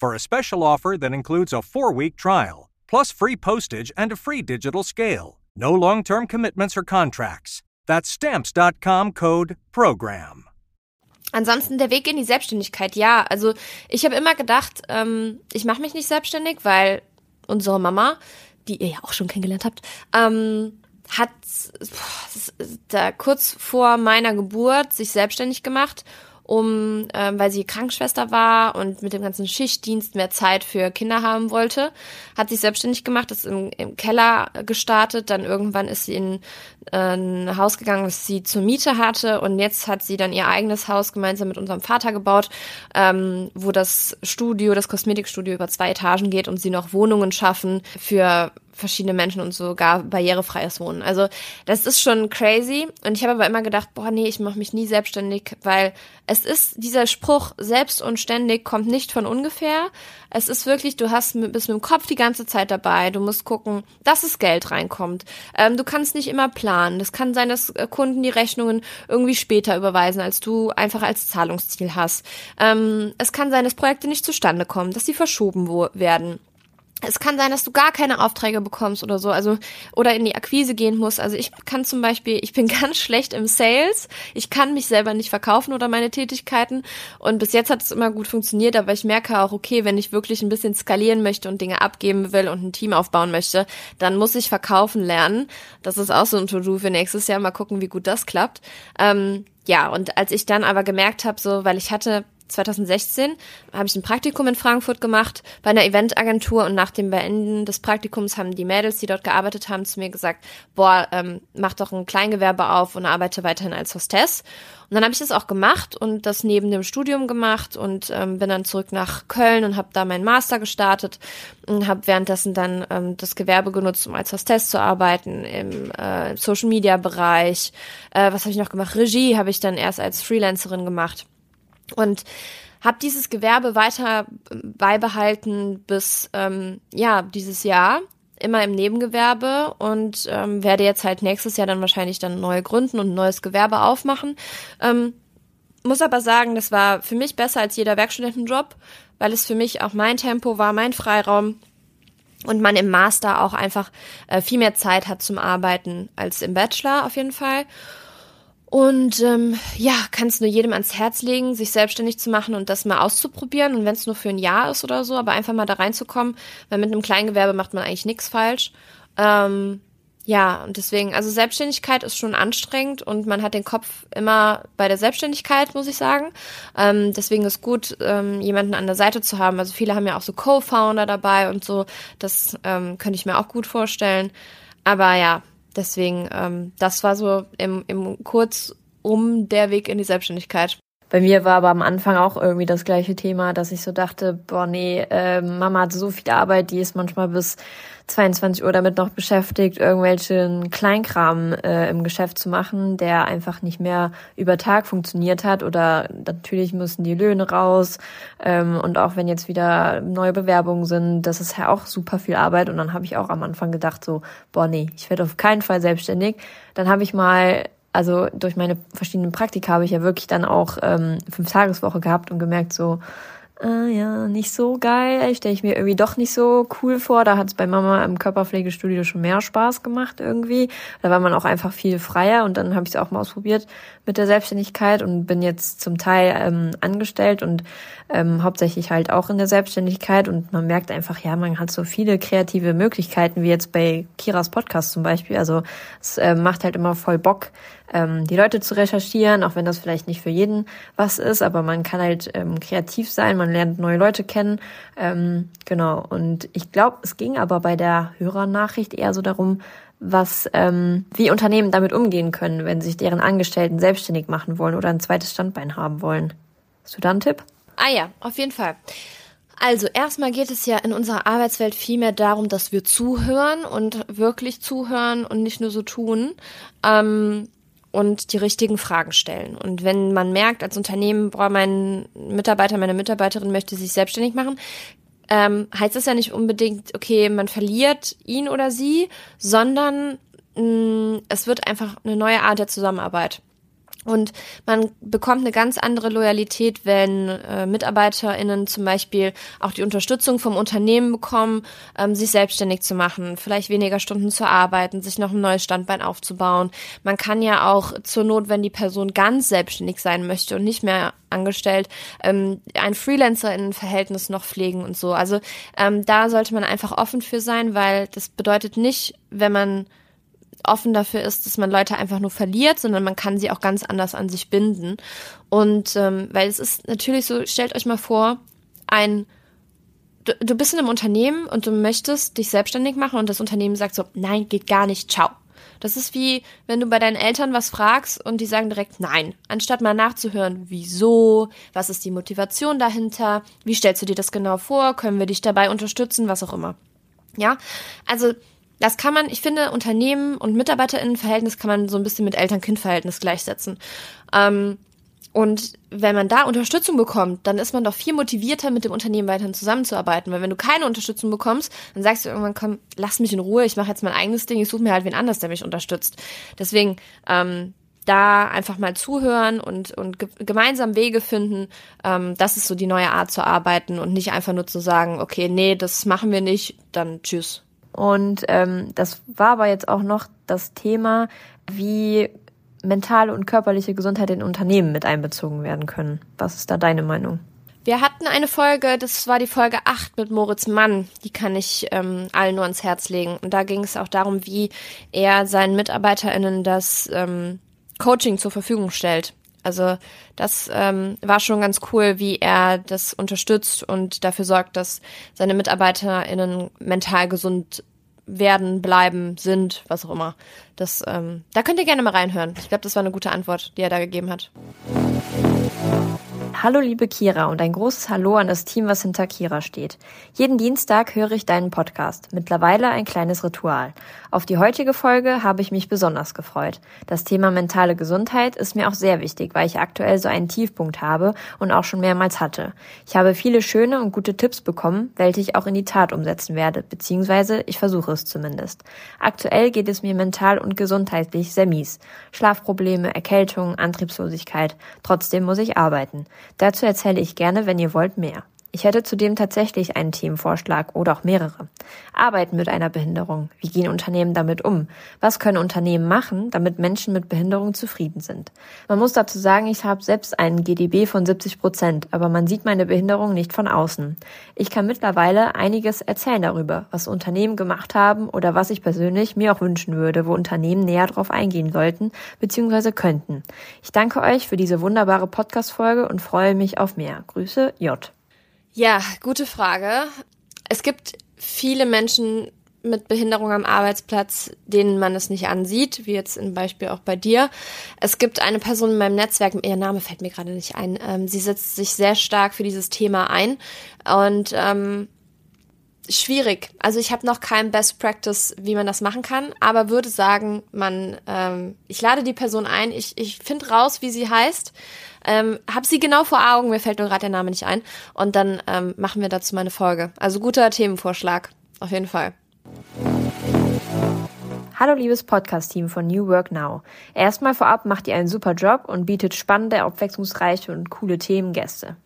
for a special offer that includes a four week trial, plus free postage and a free digital scale. No long term commitments or contracts. That's stamps.com code PROGRAM. Ansonsten der Weg in die Selbstständigkeit, ja. Also ich habe immer gedacht, ähm, ich mache mich nicht selbstständig, weil unsere Mama, die ihr ja auch schon kennengelernt habt, ähm, hat boah, da kurz vor meiner Geburt sich selbstständig gemacht um, ähm, weil sie Krankenschwester war und mit dem ganzen Schichtdienst mehr Zeit für Kinder haben wollte, hat sich selbstständig gemacht, ist im, im Keller gestartet, dann irgendwann ist sie in ein Haus gegangen, das sie zur Miete hatte und jetzt hat sie dann ihr eigenes Haus gemeinsam mit unserem Vater gebaut, ähm, wo das Studio, das Kosmetikstudio über zwei Etagen geht und sie noch Wohnungen schaffen für verschiedene Menschen und sogar barrierefreies Wohnen. Also das ist schon crazy. Und ich habe aber immer gedacht, boah, nee, ich mache mich nie selbstständig, weil es ist, dieser Spruch, selbst und ständig, kommt nicht von ungefähr. Es ist wirklich, du hast, bist mit dem Kopf die ganze Zeit dabei. Du musst gucken, dass es Geld reinkommt. Ähm, du kannst nicht immer planen. Es kann sein, dass äh, Kunden die Rechnungen irgendwie später überweisen, als du einfach als Zahlungsziel hast. Ähm, es kann sein, dass Projekte nicht zustande kommen, dass sie verschoben werden es kann sein, dass du gar keine Aufträge bekommst oder so, also oder in die Akquise gehen musst. Also ich kann zum Beispiel, ich bin ganz schlecht im Sales. Ich kann mich selber nicht verkaufen oder meine Tätigkeiten. Und bis jetzt hat es immer gut funktioniert, aber ich merke auch, okay, wenn ich wirklich ein bisschen skalieren möchte und Dinge abgeben will und ein Team aufbauen möchte, dann muss ich verkaufen lernen. Das ist auch so ein To-Do für nächstes Jahr. Mal gucken, wie gut das klappt. Ähm, ja, und als ich dann aber gemerkt habe, so, weil ich hatte 2016 habe ich ein Praktikum in Frankfurt gemacht bei einer Eventagentur und nach dem Beenden des Praktikums haben die Mädels, die dort gearbeitet haben, zu mir gesagt, boah, ähm, mach doch ein Kleingewerbe auf und arbeite weiterhin als Hostess. Und dann habe ich das auch gemacht und das neben dem Studium gemacht und ähm, bin dann zurück nach Köln und habe da meinen Master gestartet und habe währenddessen dann ähm, das Gewerbe genutzt, um als Hostess zu arbeiten im äh, Social Media Bereich. Äh, was habe ich noch gemacht? Regie habe ich dann erst als Freelancerin gemacht. Und habe dieses Gewerbe weiter beibehalten bis ähm, ja dieses Jahr immer im Nebengewerbe und ähm, werde jetzt halt nächstes Jahr dann wahrscheinlich dann neue gründen und ein neues Gewerbe aufmachen. Ähm, muss aber sagen, das war für mich besser als jeder Werkstudentenjob, weil es für mich auch mein Tempo war, mein Freiraum und man im Master auch einfach äh, viel mehr Zeit hat zum Arbeiten als im Bachelor auf jeden Fall. Und ähm, ja, kann es nur jedem ans Herz legen, sich selbstständig zu machen und das mal auszuprobieren. Und wenn es nur für ein Jahr ist oder so, aber einfach mal da reinzukommen, weil mit einem Kleingewerbe macht man eigentlich nichts falsch. Ähm, ja, und deswegen, also Selbstständigkeit ist schon anstrengend und man hat den Kopf immer bei der Selbstständigkeit, muss ich sagen. Ähm, deswegen ist gut, ähm, jemanden an der Seite zu haben. Also viele haben ja auch so Co-Founder dabei und so. Das ähm, könnte ich mir auch gut vorstellen. Aber ja, Deswegen, ähm, das war so im, im kurz um der Weg in die Selbstständigkeit. Bei mir war aber am Anfang auch irgendwie das gleiche Thema, dass ich so dachte, boah, nee, äh, Mama hat so viel Arbeit, die ist manchmal bis 22 Uhr damit noch beschäftigt, irgendwelchen Kleinkram äh, im Geschäft zu machen, der einfach nicht mehr über Tag funktioniert hat. Oder natürlich müssen die Löhne raus. Ähm, und auch wenn jetzt wieder neue Bewerbungen sind, das ist ja auch super viel Arbeit. Und dann habe ich auch am Anfang gedacht, so, boah, nee, ich werde auf keinen Fall selbstständig. Dann habe ich mal also durch meine verschiedenen Praktika habe ich ja wirklich dann auch ähm, fünf Tageswoche gehabt und gemerkt so, äh, ja, nicht so geil. Stelle ich mir irgendwie doch nicht so cool vor. Da hat es bei Mama im Körperpflegestudio schon mehr Spaß gemacht irgendwie. Da war man auch einfach viel freier und dann habe ich es auch mal ausprobiert mit der Selbstständigkeit und bin jetzt zum Teil ähm, angestellt und ähm, hauptsächlich halt auch in der Selbstständigkeit und man merkt einfach, ja, man hat so viele kreative Möglichkeiten, wie jetzt bei Kiras Podcast zum Beispiel. Also es äh, macht halt immer voll Bock, ähm, die Leute zu recherchieren, auch wenn das vielleicht nicht für jeden was ist, aber man kann halt ähm, kreativ sein, man lernt neue Leute kennen. Ähm, genau. Und ich glaube, es ging aber bei der Hörernachricht eher so darum, was ähm, wie Unternehmen damit umgehen können, wenn sich deren Angestellten selbstständig machen wollen oder ein zweites Standbein haben wollen. Hast du da einen Tipp? Ah ja, auf jeden Fall. Also erstmal geht es ja in unserer Arbeitswelt viel mehr darum, dass wir zuhören und wirklich zuhören und nicht nur so tun. Ähm, und die richtigen Fragen stellen. Und wenn man merkt, als Unternehmen, boah, mein Mitarbeiter, meine Mitarbeiterin möchte sich selbstständig machen, ähm, heißt das ja nicht unbedingt, okay, man verliert ihn oder sie, sondern mh, mm, es wird einfach eine neue Art der Zusammenarbeit. Und man bekommt eine ganz andere Loyalität, wenn äh, MitarbeiterInnen zum Beispiel auch die Unterstützung vom Unternehmen bekommen, ähm, sich selbstständig zu machen, vielleicht weniger Stunden zu arbeiten, sich noch ein neues Standbein aufzubauen. Man kann ja auch zur Not, wenn die Person ganz selbstständig sein möchte und nicht mehr angestellt, ähm, ein Freelancer-Verhältnis noch pflegen und so. Also ähm, da sollte man einfach offen für sein, weil das bedeutet nicht, wenn man offen dafür ist, dass man Leute einfach nur verliert, sondern man kann sie auch ganz anders an sich binden. Und ähm, weil es ist natürlich so, stellt euch mal vor, ein du, du bist in einem Unternehmen und du möchtest dich selbstständig machen und das Unternehmen sagt so, nein, geht gar nicht, ciao. Das ist wie, wenn du bei deinen Eltern was fragst und die sagen direkt nein, anstatt mal nachzuhören, wieso, was ist die Motivation dahinter, wie stellst du dir das genau vor, können wir dich dabei unterstützen, was auch immer. Ja, also das kann man, ich finde, Unternehmen und MitarbeiterInnenverhältnis kann man so ein bisschen mit Eltern-Kind-Verhältnis gleichsetzen. Ähm, und wenn man da Unterstützung bekommt, dann ist man doch viel motivierter, mit dem Unternehmen weiterhin zusammenzuarbeiten. Weil wenn du keine Unterstützung bekommst, dann sagst du irgendwann, komm, lass mich in Ruhe, ich mache jetzt mein eigenes Ding, ich suche mir halt wen anders, der mich unterstützt. Deswegen, ähm, da einfach mal zuhören und, und ge gemeinsam Wege finden, ähm, das ist so die neue Art zu arbeiten und nicht einfach nur zu sagen, okay, nee, das machen wir nicht, dann tschüss. Und ähm, das war aber jetzt auch noch das Thema, wie mentale und körperliche Gesundheit in Unternehmen mit einbezogen werden können. Was ist da deine Meinung? Wir hatten eine Folge, das war die Folge 8 mit Moritz Mann, die kann ich ähm, allen nur ans Herz legen. Und da ging es auch darum, wie er seinen MitarbeiterInnen das ähm, Coaching zur Verfügung stellt. Also das ähm, war schon ganz cool, wie er das unterstützt und dafür sorgt, dass seine MitarbeiterInnen mental gesund werden, bleiben, sind, was auch immer. Das, ähm, da könnt ihr gerne mal reinhören. Ich glaube, das war eine gute Antwort, die er da gegeben hat. Hallo liebe Kira und ein großes Hallo an das Team, was hinter Kira steht. Jeden Dienstag höre ich deinen Podcast. Mittlerweile ein kleines Ritual. Auf die heutige Folge habe ich mich besonders gefreut. Das Thema mentale Gesundheit ist mir auch sehr wichtig, weil ich aktuell so einen Tiefpunkt habe und auch schon mehrmals hatte. Ich habe viele schöne und gute Tipps bekommen, welche ich auch in die Tat umsetzen werde, beziehungsweise ich versuche es zumindest. Aktuell geht es mir mental und gesundheitlich sehr mies. Schlafprobleme, Erkältung, Antriebslosigkeit. Trotzdem muss ich arbeiten. Dazu erzähle ich gerne, wenn ihr wollt, mehr. Ich hätte zudem tatsächlich einen Themenvorschlag oder auch mehrere. Arbeiten mit einer Behinderung. Wie gehen Unternehmen damit um? Was können Unternehmen machen, damit Menschen mit Behinderung zufrieden sind? Man muss dazu sagen, ich habe selbst einen GDB von 70 Prozent, aber man sieht meine Behinderung nicht von außen. Ich kann mittlerweile einiges erzählen darüber, was Unternehmen gemacht haben oder was ich persönlich mir auch wünschen würde, wo Unternehmen näher drauf eingehen sollten bzw. könnten. Ich danke euch für diese wunderbare Podcast-Folge und freue mich auf mehr. Grüße, J. Ja, gute Frage. Es gibt viele Menschen mit Behinderung am Arbeitsplatz, denen man es nicht ansieht, wie jetzt im Beispiel auch bei dir. Es gibt eine Person in meinem Netzwerk, ihr Name fällt mir gerade nicht ein, ähm, sie setzt sich sehr stark für dieses Thema ein und ähm, schwierig. Also ich habe noch kein Best Practice, wie man das machen kann, aber würde sagen, man, ähm, ich lade die Person ein, ich, ich finde raus, wie sie heißt ähm, hab sie genau vor Augen, mir fällt nur gerade der Name nicht ein. Und dann ähm, machen wir dazu meine Folge. Also guter Themenvorschlag, auf jeden Fall. Hallo liebes Podcast-Team von New Work Now. Erstmal vorab macht ihr einen super Job und bietet spannende, abwechslungsreiche und coole Themengäste.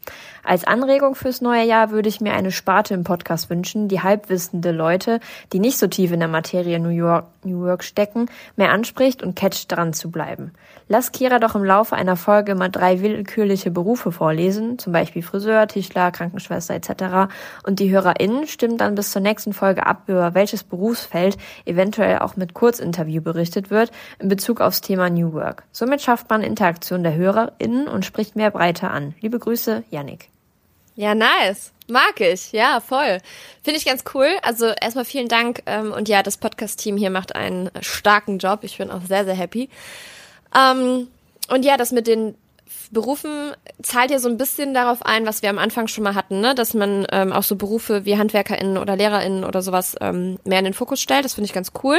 Als Anregung fürs neue Jahr würde ich mir eine Sparte im Podcast wünschen, die halbwissende Leute, die nicht so tief in der Materie New York, New York stecken, mehr anspricht und catcht dran zu bleiben. Lass Kira doch im Laufe einer Folge mal drei willkürliche Berufe vorlesen, zum Beispiel Friseur, Tischler, Krankenschwester etc. Und die HörerInnen stimmen dann bis zur nächsten Folge ab, über welches Berufsfeld eventuell auch mit Kurzinterview berichtet wird in Bezug aufs Thema New Work. Somit schafft man Interaktion der HörerInnen und spricht mehr breiter an. Liebe Grüße, Yannick. Ja, nice. Mag ich. Ja, voll. Finde ich ganz cool. Also erstmal vielen Dank. Ähm, und ja, das Podcast-Team hier macht einen starken Job. Ich bin auch sehr, sehr happy. Ähm, und ja, das mit den Berufen zahlt ja so ein bisschen darauf ein, was wir am Anfang schon mal hatten, ne? dass man ähm, auch so Berufe wie HandwerkerInnen oder LehrerInnen oder sowas ähm, mehr in den Fokus stellt. Das finde ich ganz cool.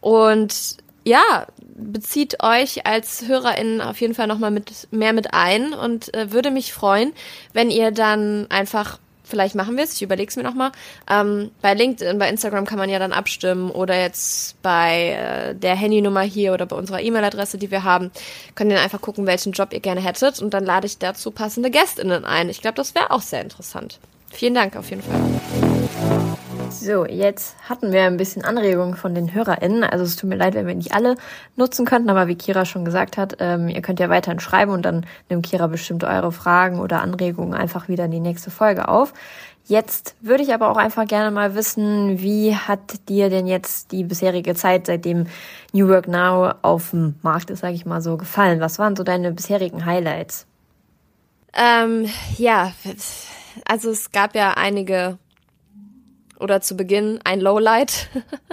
Und ja, bezieht euch als HörerInnen auf jeden Fall nochmal mit, mehr mit ein und äh, würde mich freuen, wenn ihr dann einfach vielleicht machen wir es, ich überlege es mir nochmal. Ähm, bei LinkedIn, bei Instagram kann man ja dann abstimmen oder jetzt bei äh, der Handynummer hier oder bei unserer E-Mail-Adresse, die wir haben, könnt ihr einfach gucken, welchen Job ihr gerne hättet und dann lade ich dazu passende GästInnen ein. Ich glaube, das wäre auch sehr interessant. Vielen Dank auf jeden Fall. So, jetzt hatten wir ein bisschen Anregungen von den HörerInnen. Also es tut mir leid, wenn wir nicht alle nutzen könnten, aber wie Kira schon gesagt hat, ähm, ihr könnt ja weiterhin schreiben und dann nimmt Kira bestimmt eure Fragen oder Anregungen einfach wieder in die nächste Folge auf. Jetzt würde ich aber auch einfach gerne mal wissen, wie hat dir denn jetzt die bisherige Zeit, seitdem New Work Now auf dem Markt ist, sage ich mal so, gefallen? Was waren so deine bisherigen Highlights? Ähm, ja, also es gab ja einige oder zu Beginn ein Lowlight,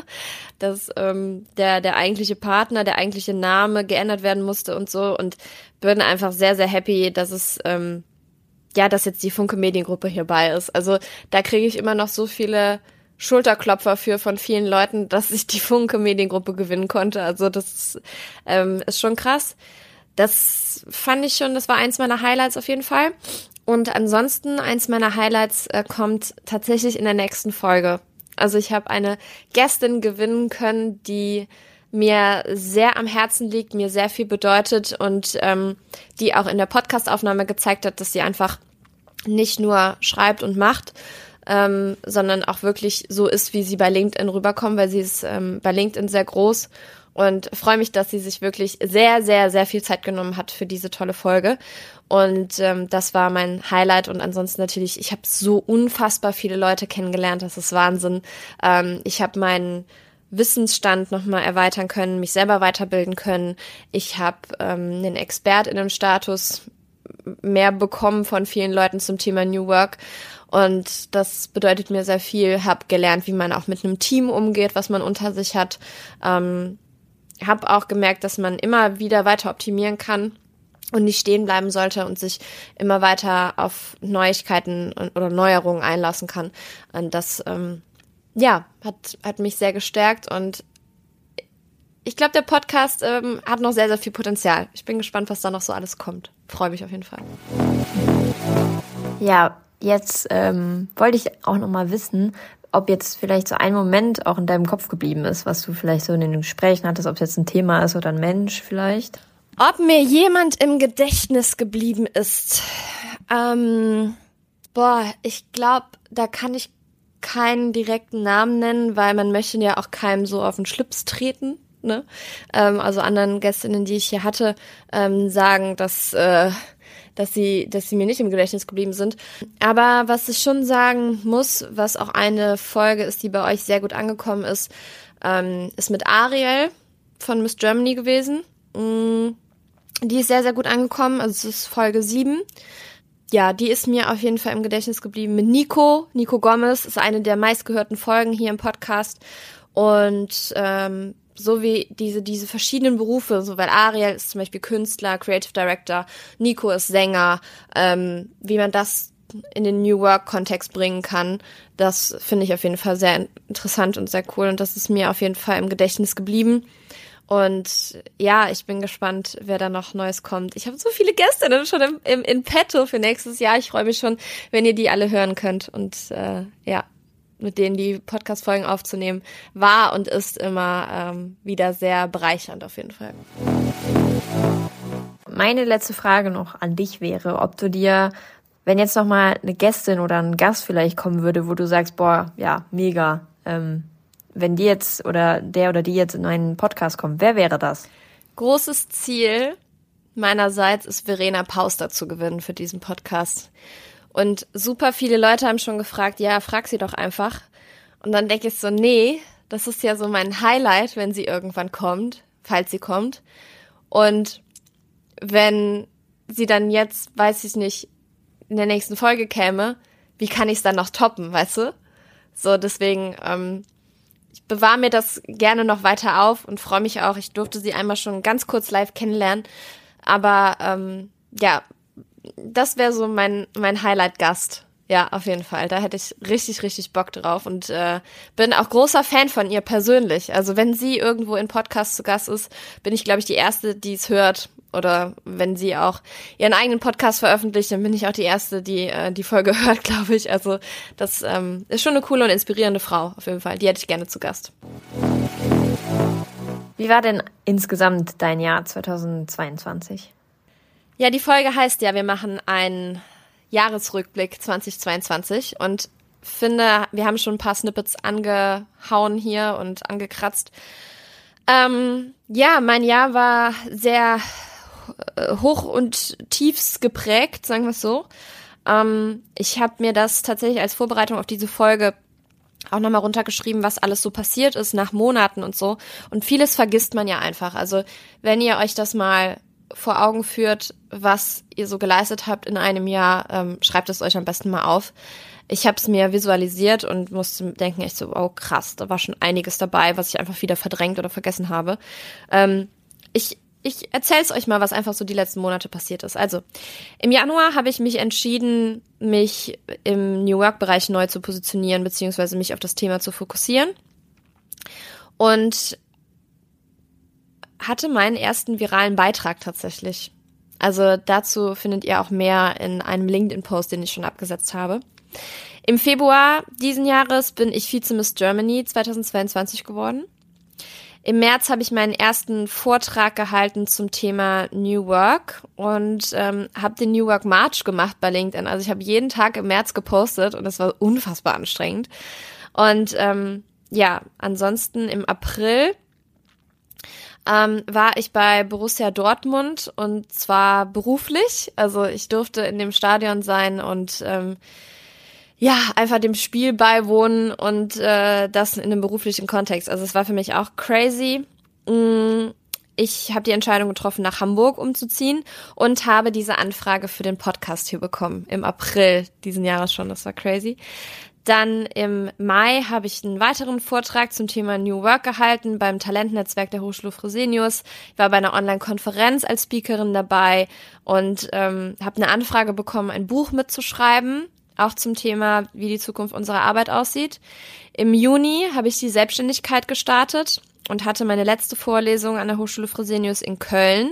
dass ähm, der, der eigentliche Partner, der eigentliche Name geändert werden musste und so und bin einfach sehr, sehr happy, dass es, ähm, ja, dass jetzt die Funke Mediengruppe hierbei ist. Also da kriege ich immer noch so viele Schulterklopfer für von vielen Leuten, dass ich die Funke Mediengruppe gewinnen konnte. Also das ähm, ist schon krass. Das fand ich schon, das war eins meiner Highlights auf jeden Fall. Und ansonsten, eins meiner Highlights äh, kommt tatsächlich in der nächsten Folge. Also ich habe eine Gästin gewinnen können, die mir sehr am Herzen liegt, mir sehr viel bedeutet und ähm, die auch in der Podcastaufnahme gezeigt hat, dass sie einfach nicht nur schreibt und macht, ähm, sondern auch wirklich so ist, wie sie bei LinkedIn rüberkommt, weil sie ist ähm, bei LinkedIn sehr groß und freue mich, dass sie sich wirklich sehr, sehr, sehr viel Zeit genommen hat für diese tolle Folge. Und ähm, das war mein Highlight. Und ansonsten natürlich, ich habe so unfassbar viele Leute kennengelernt, das ist Wahnsinn. Ähm, ich habe meinen Wissensstand nochmal erweitern können, mich selber weiterbilden können. Ich habe ähm, einen ExpertInnen-Status mehr bekommen von vielen Leuten zum Thema New Work. Und das bedeutet mir sehr viel. Habe gelernt, wie man auch mit einem Team umgeht, was man unter sich hat. Ähm, habe auch gemerkt, dass man immer wieder weiter optimieren kann und nicht stehen bleiben sollte und sich immer weiter auf Neuigkeiten oder Neuerungen einlassen kann. Und das, ähm, ja, hat, hat mich sehr gestärkt und ich glaube, der Podcast ähm, hat noch sehr, sehr viel Potenzial. Ich bin gespannt, was da noch so alles kommt. Freue mich auf jeden Fall. Ja, jetzt ähm, wollte ich auch noch mal wissen, ob jetzt vielleicht so ein Moment auch in deinem Kopf geblieben ist, was du vielleicht so in den Gesprächen hattest, ob es jetzt ein Thema ist oder ein Mensch vielleicht. Ob mir jemand im Gedächtnis geblieben ist. Ähm, boah, ich glaube, da kann ich keinen direkten Namen nennen, weil man möchte ja auch keinem so auf den Schlips treten. Ne? Ähm, also anderen Gästinnen, die ich hier hatte, ähm, sagen, dass, äh, dass, sie, dass sie mir nicht im Gedächtnis geblieben sind. Aber was ich schon sagen muss, was auch eine Folge ist, die bei euch sehr gut angekommen ist, ähm, ist mit Ariel von Miss Germany gewesen. Mm, die ist sehr, sehr gut angekommen. Also es ist Folge 7 ja, die ist mir auf jeden Fall im Gedächtnis geblieben mit Nico. Nico Gomez ist eine der meistgehörten Folgen hier im Podcast. Und ähm, so wie diese, diese verschiedenen Berufe, so weil Ariel ist zum Beispiel Künstler, Creative Director, Nico ist Sänger, ähm, wie man das in den New Work-Kontext bringen kann, das finde ich auf jeden Fall sehr interessant und sehr cool. Und das ist mir auf jeden Fall im Gedächtnis geblieben. Und ja, ich bin gespannt, wer da noch Neues kommt. Ich habe so viele Gäste schon im, im, in petto für nächstes Jahr. Ich freue mich schon, wenn ihr die alle hören könnt. Und äh, ja, mit denen die Podcast-Folgen aufzunehmen, war und ist immer ähm, wieder sehr bereichernd auf jeden Fall. Meine letzte Frage noch an dich wäre, ob du dir, wenn jetzt noch mal eine Gästin oder ein Gast vielleicht kommen würde, wo du sagst, boah, ja, mega, ähm, wenn die jetzt oder der oder die jetzt in einen Podcast kommt, wer wäre das? Großes Ziel meinerseits ist Verena Pauster zu gewinnen für diesen Podcast. Und super viele Leute haben schon gefragt, ja, frag sie doch einfach. Und dann denke ich so, nee, das ist ja so mein Highlight, wenn sie irgendwann kommt, falls sie kommt. Und wenn sie dann jetzt, weiß ich nicht, in der nächsten Folge käme, wie kann ich es dann noch toppen, weißt du? So, deswegen, ähm, bewahre mir das gerne noch weiter auf und freue mich auch. Ich durfte sie einmal schon ganz kurz live kennenlernen. Aber ähm, ja, das wäre so mein, mein Highlight-Gast. Ja, auf jeden Fall. Da hätte ich richtig, richtig Bock drauf und äh, bin auch großer Fan von ihr persönlich. Also wenn sie irgendwo in Podcast zu Gast ist, bin ich, glaube ich, die Erste, die es hört. Oder wenn sie auch ihren eigenen Podcast veröffentlicht, dann bin ich auch die Erste, die äh, die Folge hört, glaube ich. Also das ähm, ist schon eine coole und inspirierende Frau, auf jeden Fall. Die hätte ich gerne zu Gast. Wie war denn insgesamt dein Jahr 2022? Ja, die Folge heißt ja, wir machen einen Jahresrückblick 2022 und finde, wir haben schon ein paar Snippets angehauen hier und angekratzt. Ähm, ja, mein Jahr war sehr äh, hoch und tiefs geprägt, sagen wir es so. Ähm, ich habe mir das tatsächlich als Vorbereitung auf diese Folge auch nochmal runtergeschrieben, was alles so passiert ist nach Monaten und so. Und vieles vergisst man ja einfach. Also wenn ihr euch das mal vor Augen führt, was ihr so geleistet habt in einem Jahr, ähm, schreibt es euch am besten mal auf. Ich habe es mir visualisiert und musste denken, echt so, oh krass, da war schon einiges dabei, was ich einfach wieder verdrängt oder vergessen habe. Ähm, ich ich erzähle es euch mal, was einfach so die letzten Monate passiert ist. Also, im Januar habe ich mich entschieden, mich im New Work-Bereich neu zu positionieren, beziehungsweise mich auf das Thema zu fokussieren. Und hatte meinen ersten viralen Beitrag tatsächlich. Also dazu findet ihr auch mehr in einem LinkedIn-Post, den ich schon abgesetzt habe. Im Februar diesen Jahres bin ich Vize-Miss Germany 2022 geworden. Im März habe ich meinen ersten Vortrag gehalten zum Thema New Work und ähm, habe den New Work March gemacht bei LinkedIn. Also ich habe jeden Tag im März gepostet und das war unfassbar anstrengend. Und ähm, ja, ansonsten im April ähm, war ich bei Borussia Dortmund und zwar beruflich. Also ich durfte in dem Stadion sein und ähm, ja, einfach dem Spiel beiwohnen und äh, das in einem beruflichen Kontext. Also es war für mich auch crazy. Mm, ich habe die Entscheidung getroffen, nach Hamburg umzuziehen und habe diese Anfrage für den Podcast hier bekommen. Im April diesen Jahres schon, das war crazy. Dann im Mai habe ich einen weiteren Vortrag zum Thema New Work gehalten beim Talentnetzwerk der Hochschule Fresenius. Ich war bei einer Online-Konferenz als Speakerin dabei und ähm, habe eine Anfrage bekommen, ein Buch mitzuschreiben auch zum Thema, wie die Zukunft unserer Arbeit aussieht. Im Juni habe ich die Selbstständigkeit gestartet und hatte meine letzte Vorlesung an der Hochschule Fresenius in Köln.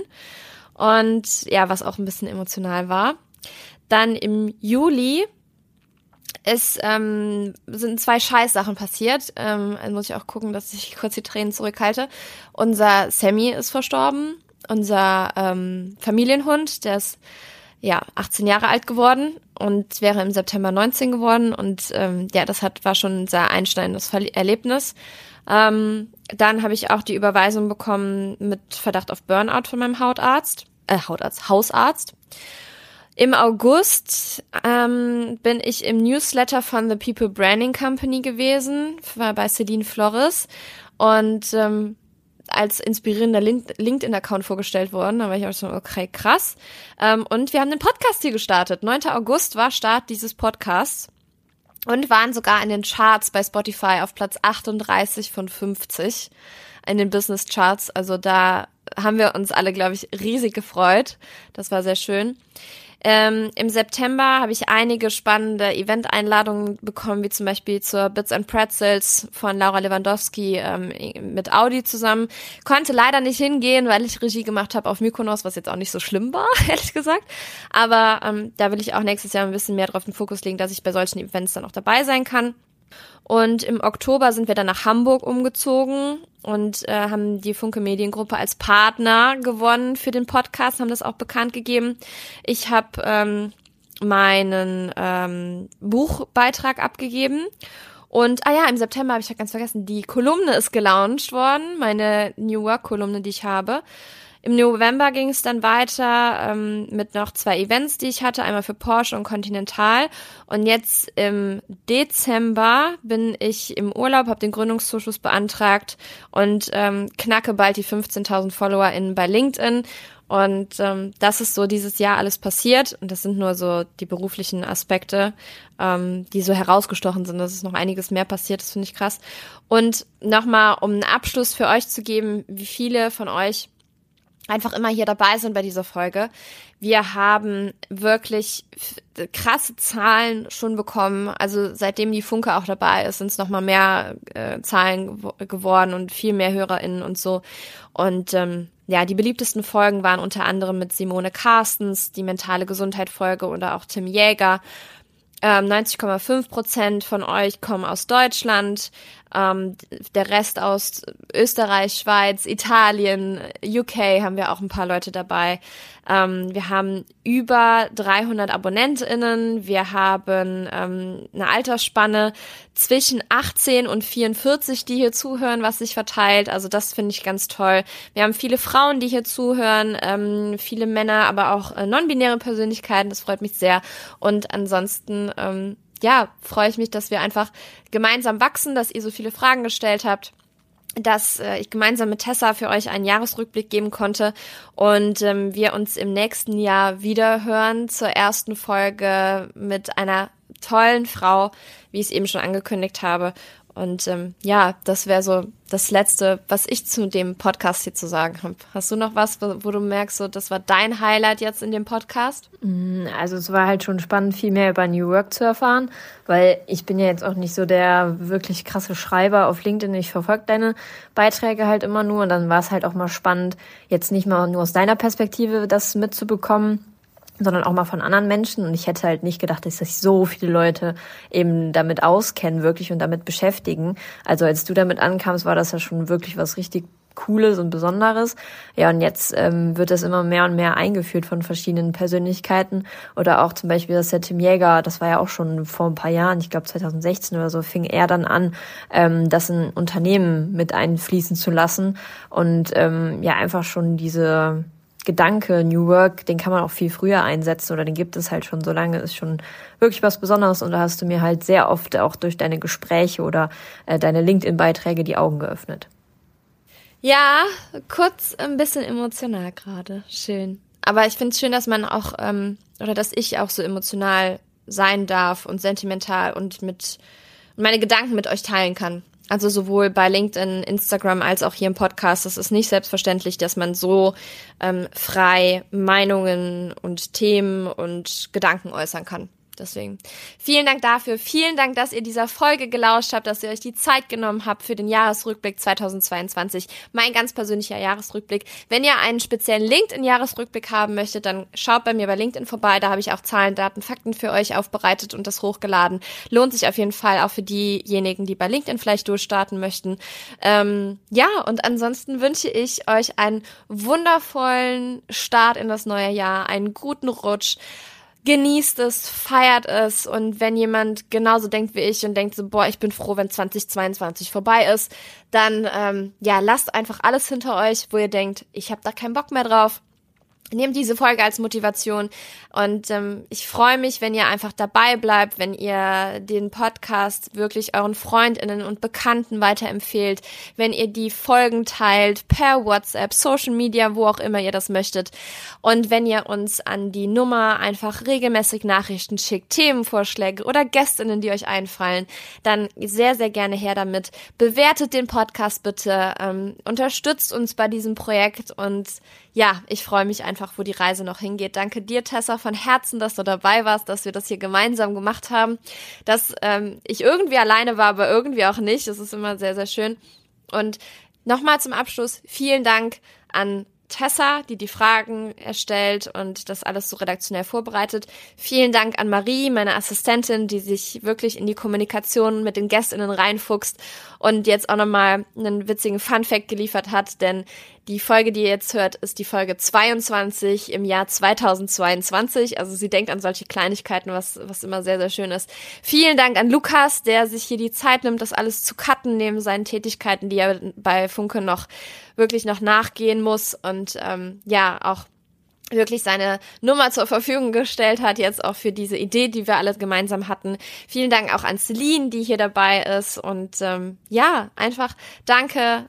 Und ja, was auch ein bisschen emotional war. Dann im Juli es ähm, sind zwei Scheißsachen passiert. Ähm, also muss ich auch gucken, dass ich kurz die Tränen zurückhalte. Unser Sammy ist verstorben, unser ähm, Familienhund, der ist ja 18 Jahre alt geworden und wäre im September 19 geworden und ähm, ja, das hat war schon ein sehr einschneidendes Erlebnis. Ähm, dann habe ich auch die Überweisung bekommen mit Verdacht auf Burnout von meinem Hautarzt, äh, Hautarzt, Hausarzt. Im August ähm, bin ich im Newsletter von The People Branding Company gewesen, war bei Celine Flores und ähm, als inspirierender LinkedIn-Account vorgestellt worden. Da war ich auch so, okay, krass. Ähm, und wir haben den Podcast hier gestartet. 9. August war Start dieses Podcasts und waren sogar in den Charts bei Spotify auf Platz 38 von 50 in den Business Charts. Also da haben wir uns alle, glaube ich, riesig gefreut. Das war sehr schön. Ähm, Im September habe ich einige spannende Event-Einladungen bekommen, wie zum Beispiel zur Bits and Pretzels von Laura Lewandowski ähm, mit Audi zusammen. Konnte leider nicht hingehen, weil ich Regie gemacht habe auf Mykonos, was jetzt auch nicht so schlimm war, ehrlich gesagt. Aber ähm, da will ich auch nächstes Jahr ein bisschen mehr drauf den Fokus legen, dass ich bei solchen Events dann auch dabei sein kann. Und im Oktober sind wir dann nach Hamburg umgezogen und äh, haben die Funke Mediengruppe als Partner gewonnen für den Podcast, haben das auch bekannt gegeben. Ich habe ähm, meinen ähm, Buchbeitrag abgegeben. Und, ah ja, im September habe ich ja ganz vergessen, die Kolumne ist gelauncht worden, meine New Work Kolumne, die ich habe. Im November ging es dann weiter ähm, mit noch zwei Events, die ich hatte, einmal für Porsche und Continental. Und jetzt im Dezember bin ich im Urlaub, habe den Gründungszuschuss beantragt und ähm, knacke bald die 15.000 FollowerInnen bei LinkedIn. Und ähm, das ist so dieses Jahr alles passiert. Und das sind nur so die beruflichen Aspekte, ähm, die so herausgestochen sind. Das ist noch einiges mehr passiert, das finde ich krass. Und nochmal, um einen Abschluss für euch zu geben, wie viele von euch einfach immer hier dabei sind bei dieser Folge. Wir haben wirklich krasse Zahlen schon bekommen. Also seitdem die Funke auch dabei ist, sind es nochmal mehr äh, Zahlen gew geworden und viel mehr HörerInnen und so. Und ähm, ja, die beliebtesten Folgen waren unter anderem mit Simone Carstens, die mentale Gesundheit Folge oder auch Tim Jäger. Ähm, 90,5 Prozent von euch kommen aus Deutschland, ähm, der Rest aus Österreich, Schweiz, Italien, UK haben wir auch ein paar Leute dabei. Ähm, wir haben über 300 AbonnentInnen. Wir haben ähm, eine Altersspanne zwischen 18 und 44, die hier zuhören, was sich verteilt. Also das finde ich ganz toll. Wir haben viele Frauen, die hier zuhören, ähm, viele Männer, aber auch äh, non-binäre Persönlichkeiten. Das freut mich sehr. Und ansonsten ähm, ja, freue ich mich, dass wir einfach gemeinsam wachsen, dass ihr so viele Fragen gestellt habt dass äh, ich gemeinsam mit Tessa für euch einen Jahresrückblick geben konnte und ähm, wir uns im nächsten Jahr wieder hören zur ersten Folge mit einer tollen Frau, wie ich es eben schon angekündigt habe. Und ähm, ja, das wäre so das Letzte, was ich zu dem Podcast hier zu sagen habe. Hast du noch was, wo, wo, du merkst, so das war dein Highlight jetzt in dem Podcast? Mm, also es war halt schon spannend, viel mehr über New Work zu erfahren, weil ich bin ja jetzt auch nicht so der wirklich krasse Schreiber auf LinkedIn. Ich verfolge deine Beiträge halt immer nur und dann war es halt auch mal spannend, jetzt nicht mal nur aus deiner Perspektive das mitzubekommen sondern auch mal von anderen Menschen. Und ich hätte halt nicht gedacht, dass sich so viele Leute eben damit auskennen, wirklich und damit beschäftigen. Also als du damit ankamst, war das ja schon wirklich was richtig Cooles und Besonderes. Ja, und jetzt ähm, wird das immer mehr und mehr eingeführt von verschiedenen Persönlichkeiten. Oder auch zum Beispiel das der Tim Jäger, das war ja auch schon vor ein paar Jahren, ich glaube 2016 oder so, fing er dann an, ähm, das in Unternehmen mit einfließen zu lassen. Und ähm, ja, einfach schon diese Gedanke, New Work, den kann man auch viel früher einsetzen oder den gibt es halt schon so lange, ist schon wirklich was Besonderes und da hast du mir halt sehr oft auch durch deine Gespräche oder äh, deine LinkedIn-Beiträge die Augen geöffnet. Ja, kurz ein bisschen emotional gerade. Schön. Aber ich finde es schön, dass man auch, ähm, oder dass ich auch so emotional sein darf und sentimental und mit meine Gedanken mit euch teilen kann. Also sowohl bei LinkedIn, Instagram als auch hier im Podcast. Es ist nicht selbstverständlich, dass man so ähm, frei Meinungen und Themen und Gedanken äußern kann. Deswegen vielen Dank dafür. Vielen Dank, dass ihr dieser Folge gelauscht habt, dass ihr euch die Zeit genommen habt für den Jahresrückblick 2022. Mein ganz persönlicher Jahresrückblick. Wenn ihr einen speziellen LinkedIn-Jahresrückblick haben möchtet, dann schaut bei mir bei LinkedIn vorbei. Da habe ich auch Zahlen, Daten, Fakten für euch aufbereitet und das hochgeladen. Lohnt sich auf jeden Fall auch für diejenigen, die bei LinkedIn vielleicht durchstarten möchten. Ähm, ja, und ansonsten wünsche ich euch einen wundervollen Start in das neue Jahr, einen guten Rutsch genießt es, feiert es. Und wenn jemand genauso denkt wie ich und denkt so, boah, ich bin froh, wenn 2022 vorbei ist, dann ähm, ja, lasst einfach alles hinter euch, wo ihr denkt, ich habe da keinen Bock mehr drauf Nehmt diese Folge als Motivation und ähm, ich freue mich, wenn ihr einfach dabei bleibt, wenn ihr den Podcast wirklich euren Freundinnen und Bekannten weiterempfehlt, wenn ihr die Folgen teilt per WhatsApp, Social Media, wo auch immer ihr das möchtet und wenn ihr uns an die Nummer einfach regelmäßig Nachrichten schickt, Themenvorschläge oder Gästinnen, die euch einfallen, dann sehr, sehr gerne her damit. Bewertet den Podcast bitte, ähm, unterstützt uns bei diesem Projekt und ja, ich freue mich einfach, wo die Reise noch hingeht. Danke dir, Tessa, von Herzen, dass du dabei warst, dass wir das hier gemeinsam gemacht haben, dass ähm, ich irgendwie alleine war, aber irgendwie auch nicht. Das ist immer sehr, sehr schön. Und nochmal zum Abschluss, vielen Dank an Tessa, die die Fragen erstellt und das alles so redaktionell vorbereitet. Vielen Dank an Marie, meine Assistentin, die sich wirklich in die Kommunikation mit den Gästinnen reinfuchst und jetzt auch nochmal einen witzigen Funfact geliefert hat, denn die Folge, die ihr jetzt hört, ist die Folge 22 im Jahr 2022. Also sie denkt an solche Kleinigkeiten, was, was immer sehr, sehr schön ist. Vielen Dank an Lukas, der sich hier die Zeit nimmt, das alles zu cutten neben seinen Tätigkeiten, die er bei Funke noch wirklich noch nachgehen muss und ähm, ja, auch wirklich seine Nummer zur Verfügung gestellt hat, jetzt auch für diese Idee, die wir alle gemeinsam hatten. Vielen Dank auch an Celine, die hier dabei ist. Und ähm, ja, einfach danke,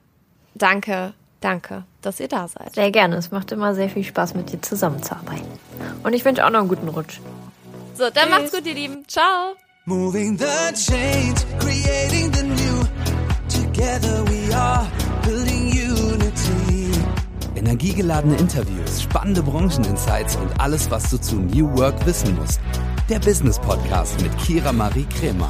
danke, danke, dass ihr da seid. Sehr gerne. Es macht immer sehr viel Spaß, mit dir zusammenzuarbeiten. Und ich wünsche auch noch einen guten Rutsch. So, dann Tschüss. macht's gut, ihr Lieben. Ciao. Moving the change, creating the new. Together we are building Energiegeladene Interviews, spannende Brancheninsights und alles, was du zu New Work wissen musst. Der Business Podcast mit Kira Marie Kremer.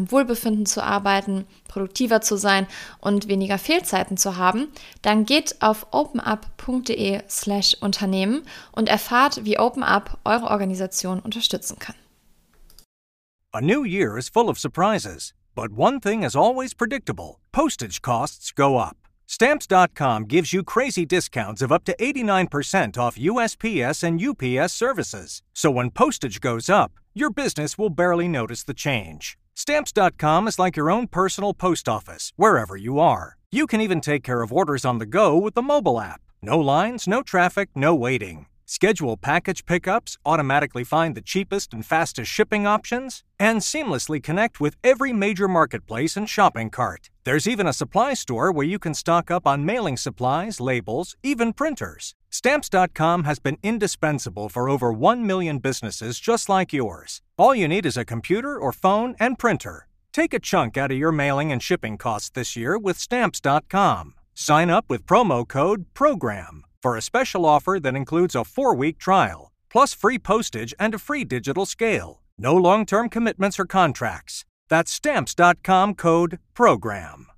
Wohlbefinden zu arbeiten, produktiver zu sein und weniger Fehlzeiten zu haben, dann geht auf openup.de slash Unternehmen und erfahrt, wie OpenUp eure Organisation unterstützen kann. A new year is full of surprises, but one thing is always predictable postage costs go up. Stamps.com gives you crazy discounts of up to 89% off USPS and UPS services. So when postage goes up, your business will barely notice the change. Stamps.com is like your own personal post office, wherever you are. You can even take care of orders on the go with the mobile app. No lines, no traffic, no waiting. Schedule package pickups, automatically find the cheapest and fastest shipping options, and seamlessly connect with every major marketplace and shopping cart. There's even a supply store where you can stock up on mailing supplies, labels, even printers. Stamps.com has been indispensable for over 1 million businesses just like yours. All you need is a computer or phone and printer. Take a chunk out of your mailing and shipping costs this year with Stamps.com. Sign up with promo code PROGRAM for a special offer that includes a four week trial, plus free postage and a free digital scale. No long term commitments or contracts. That's stamps.com code PROGRAM.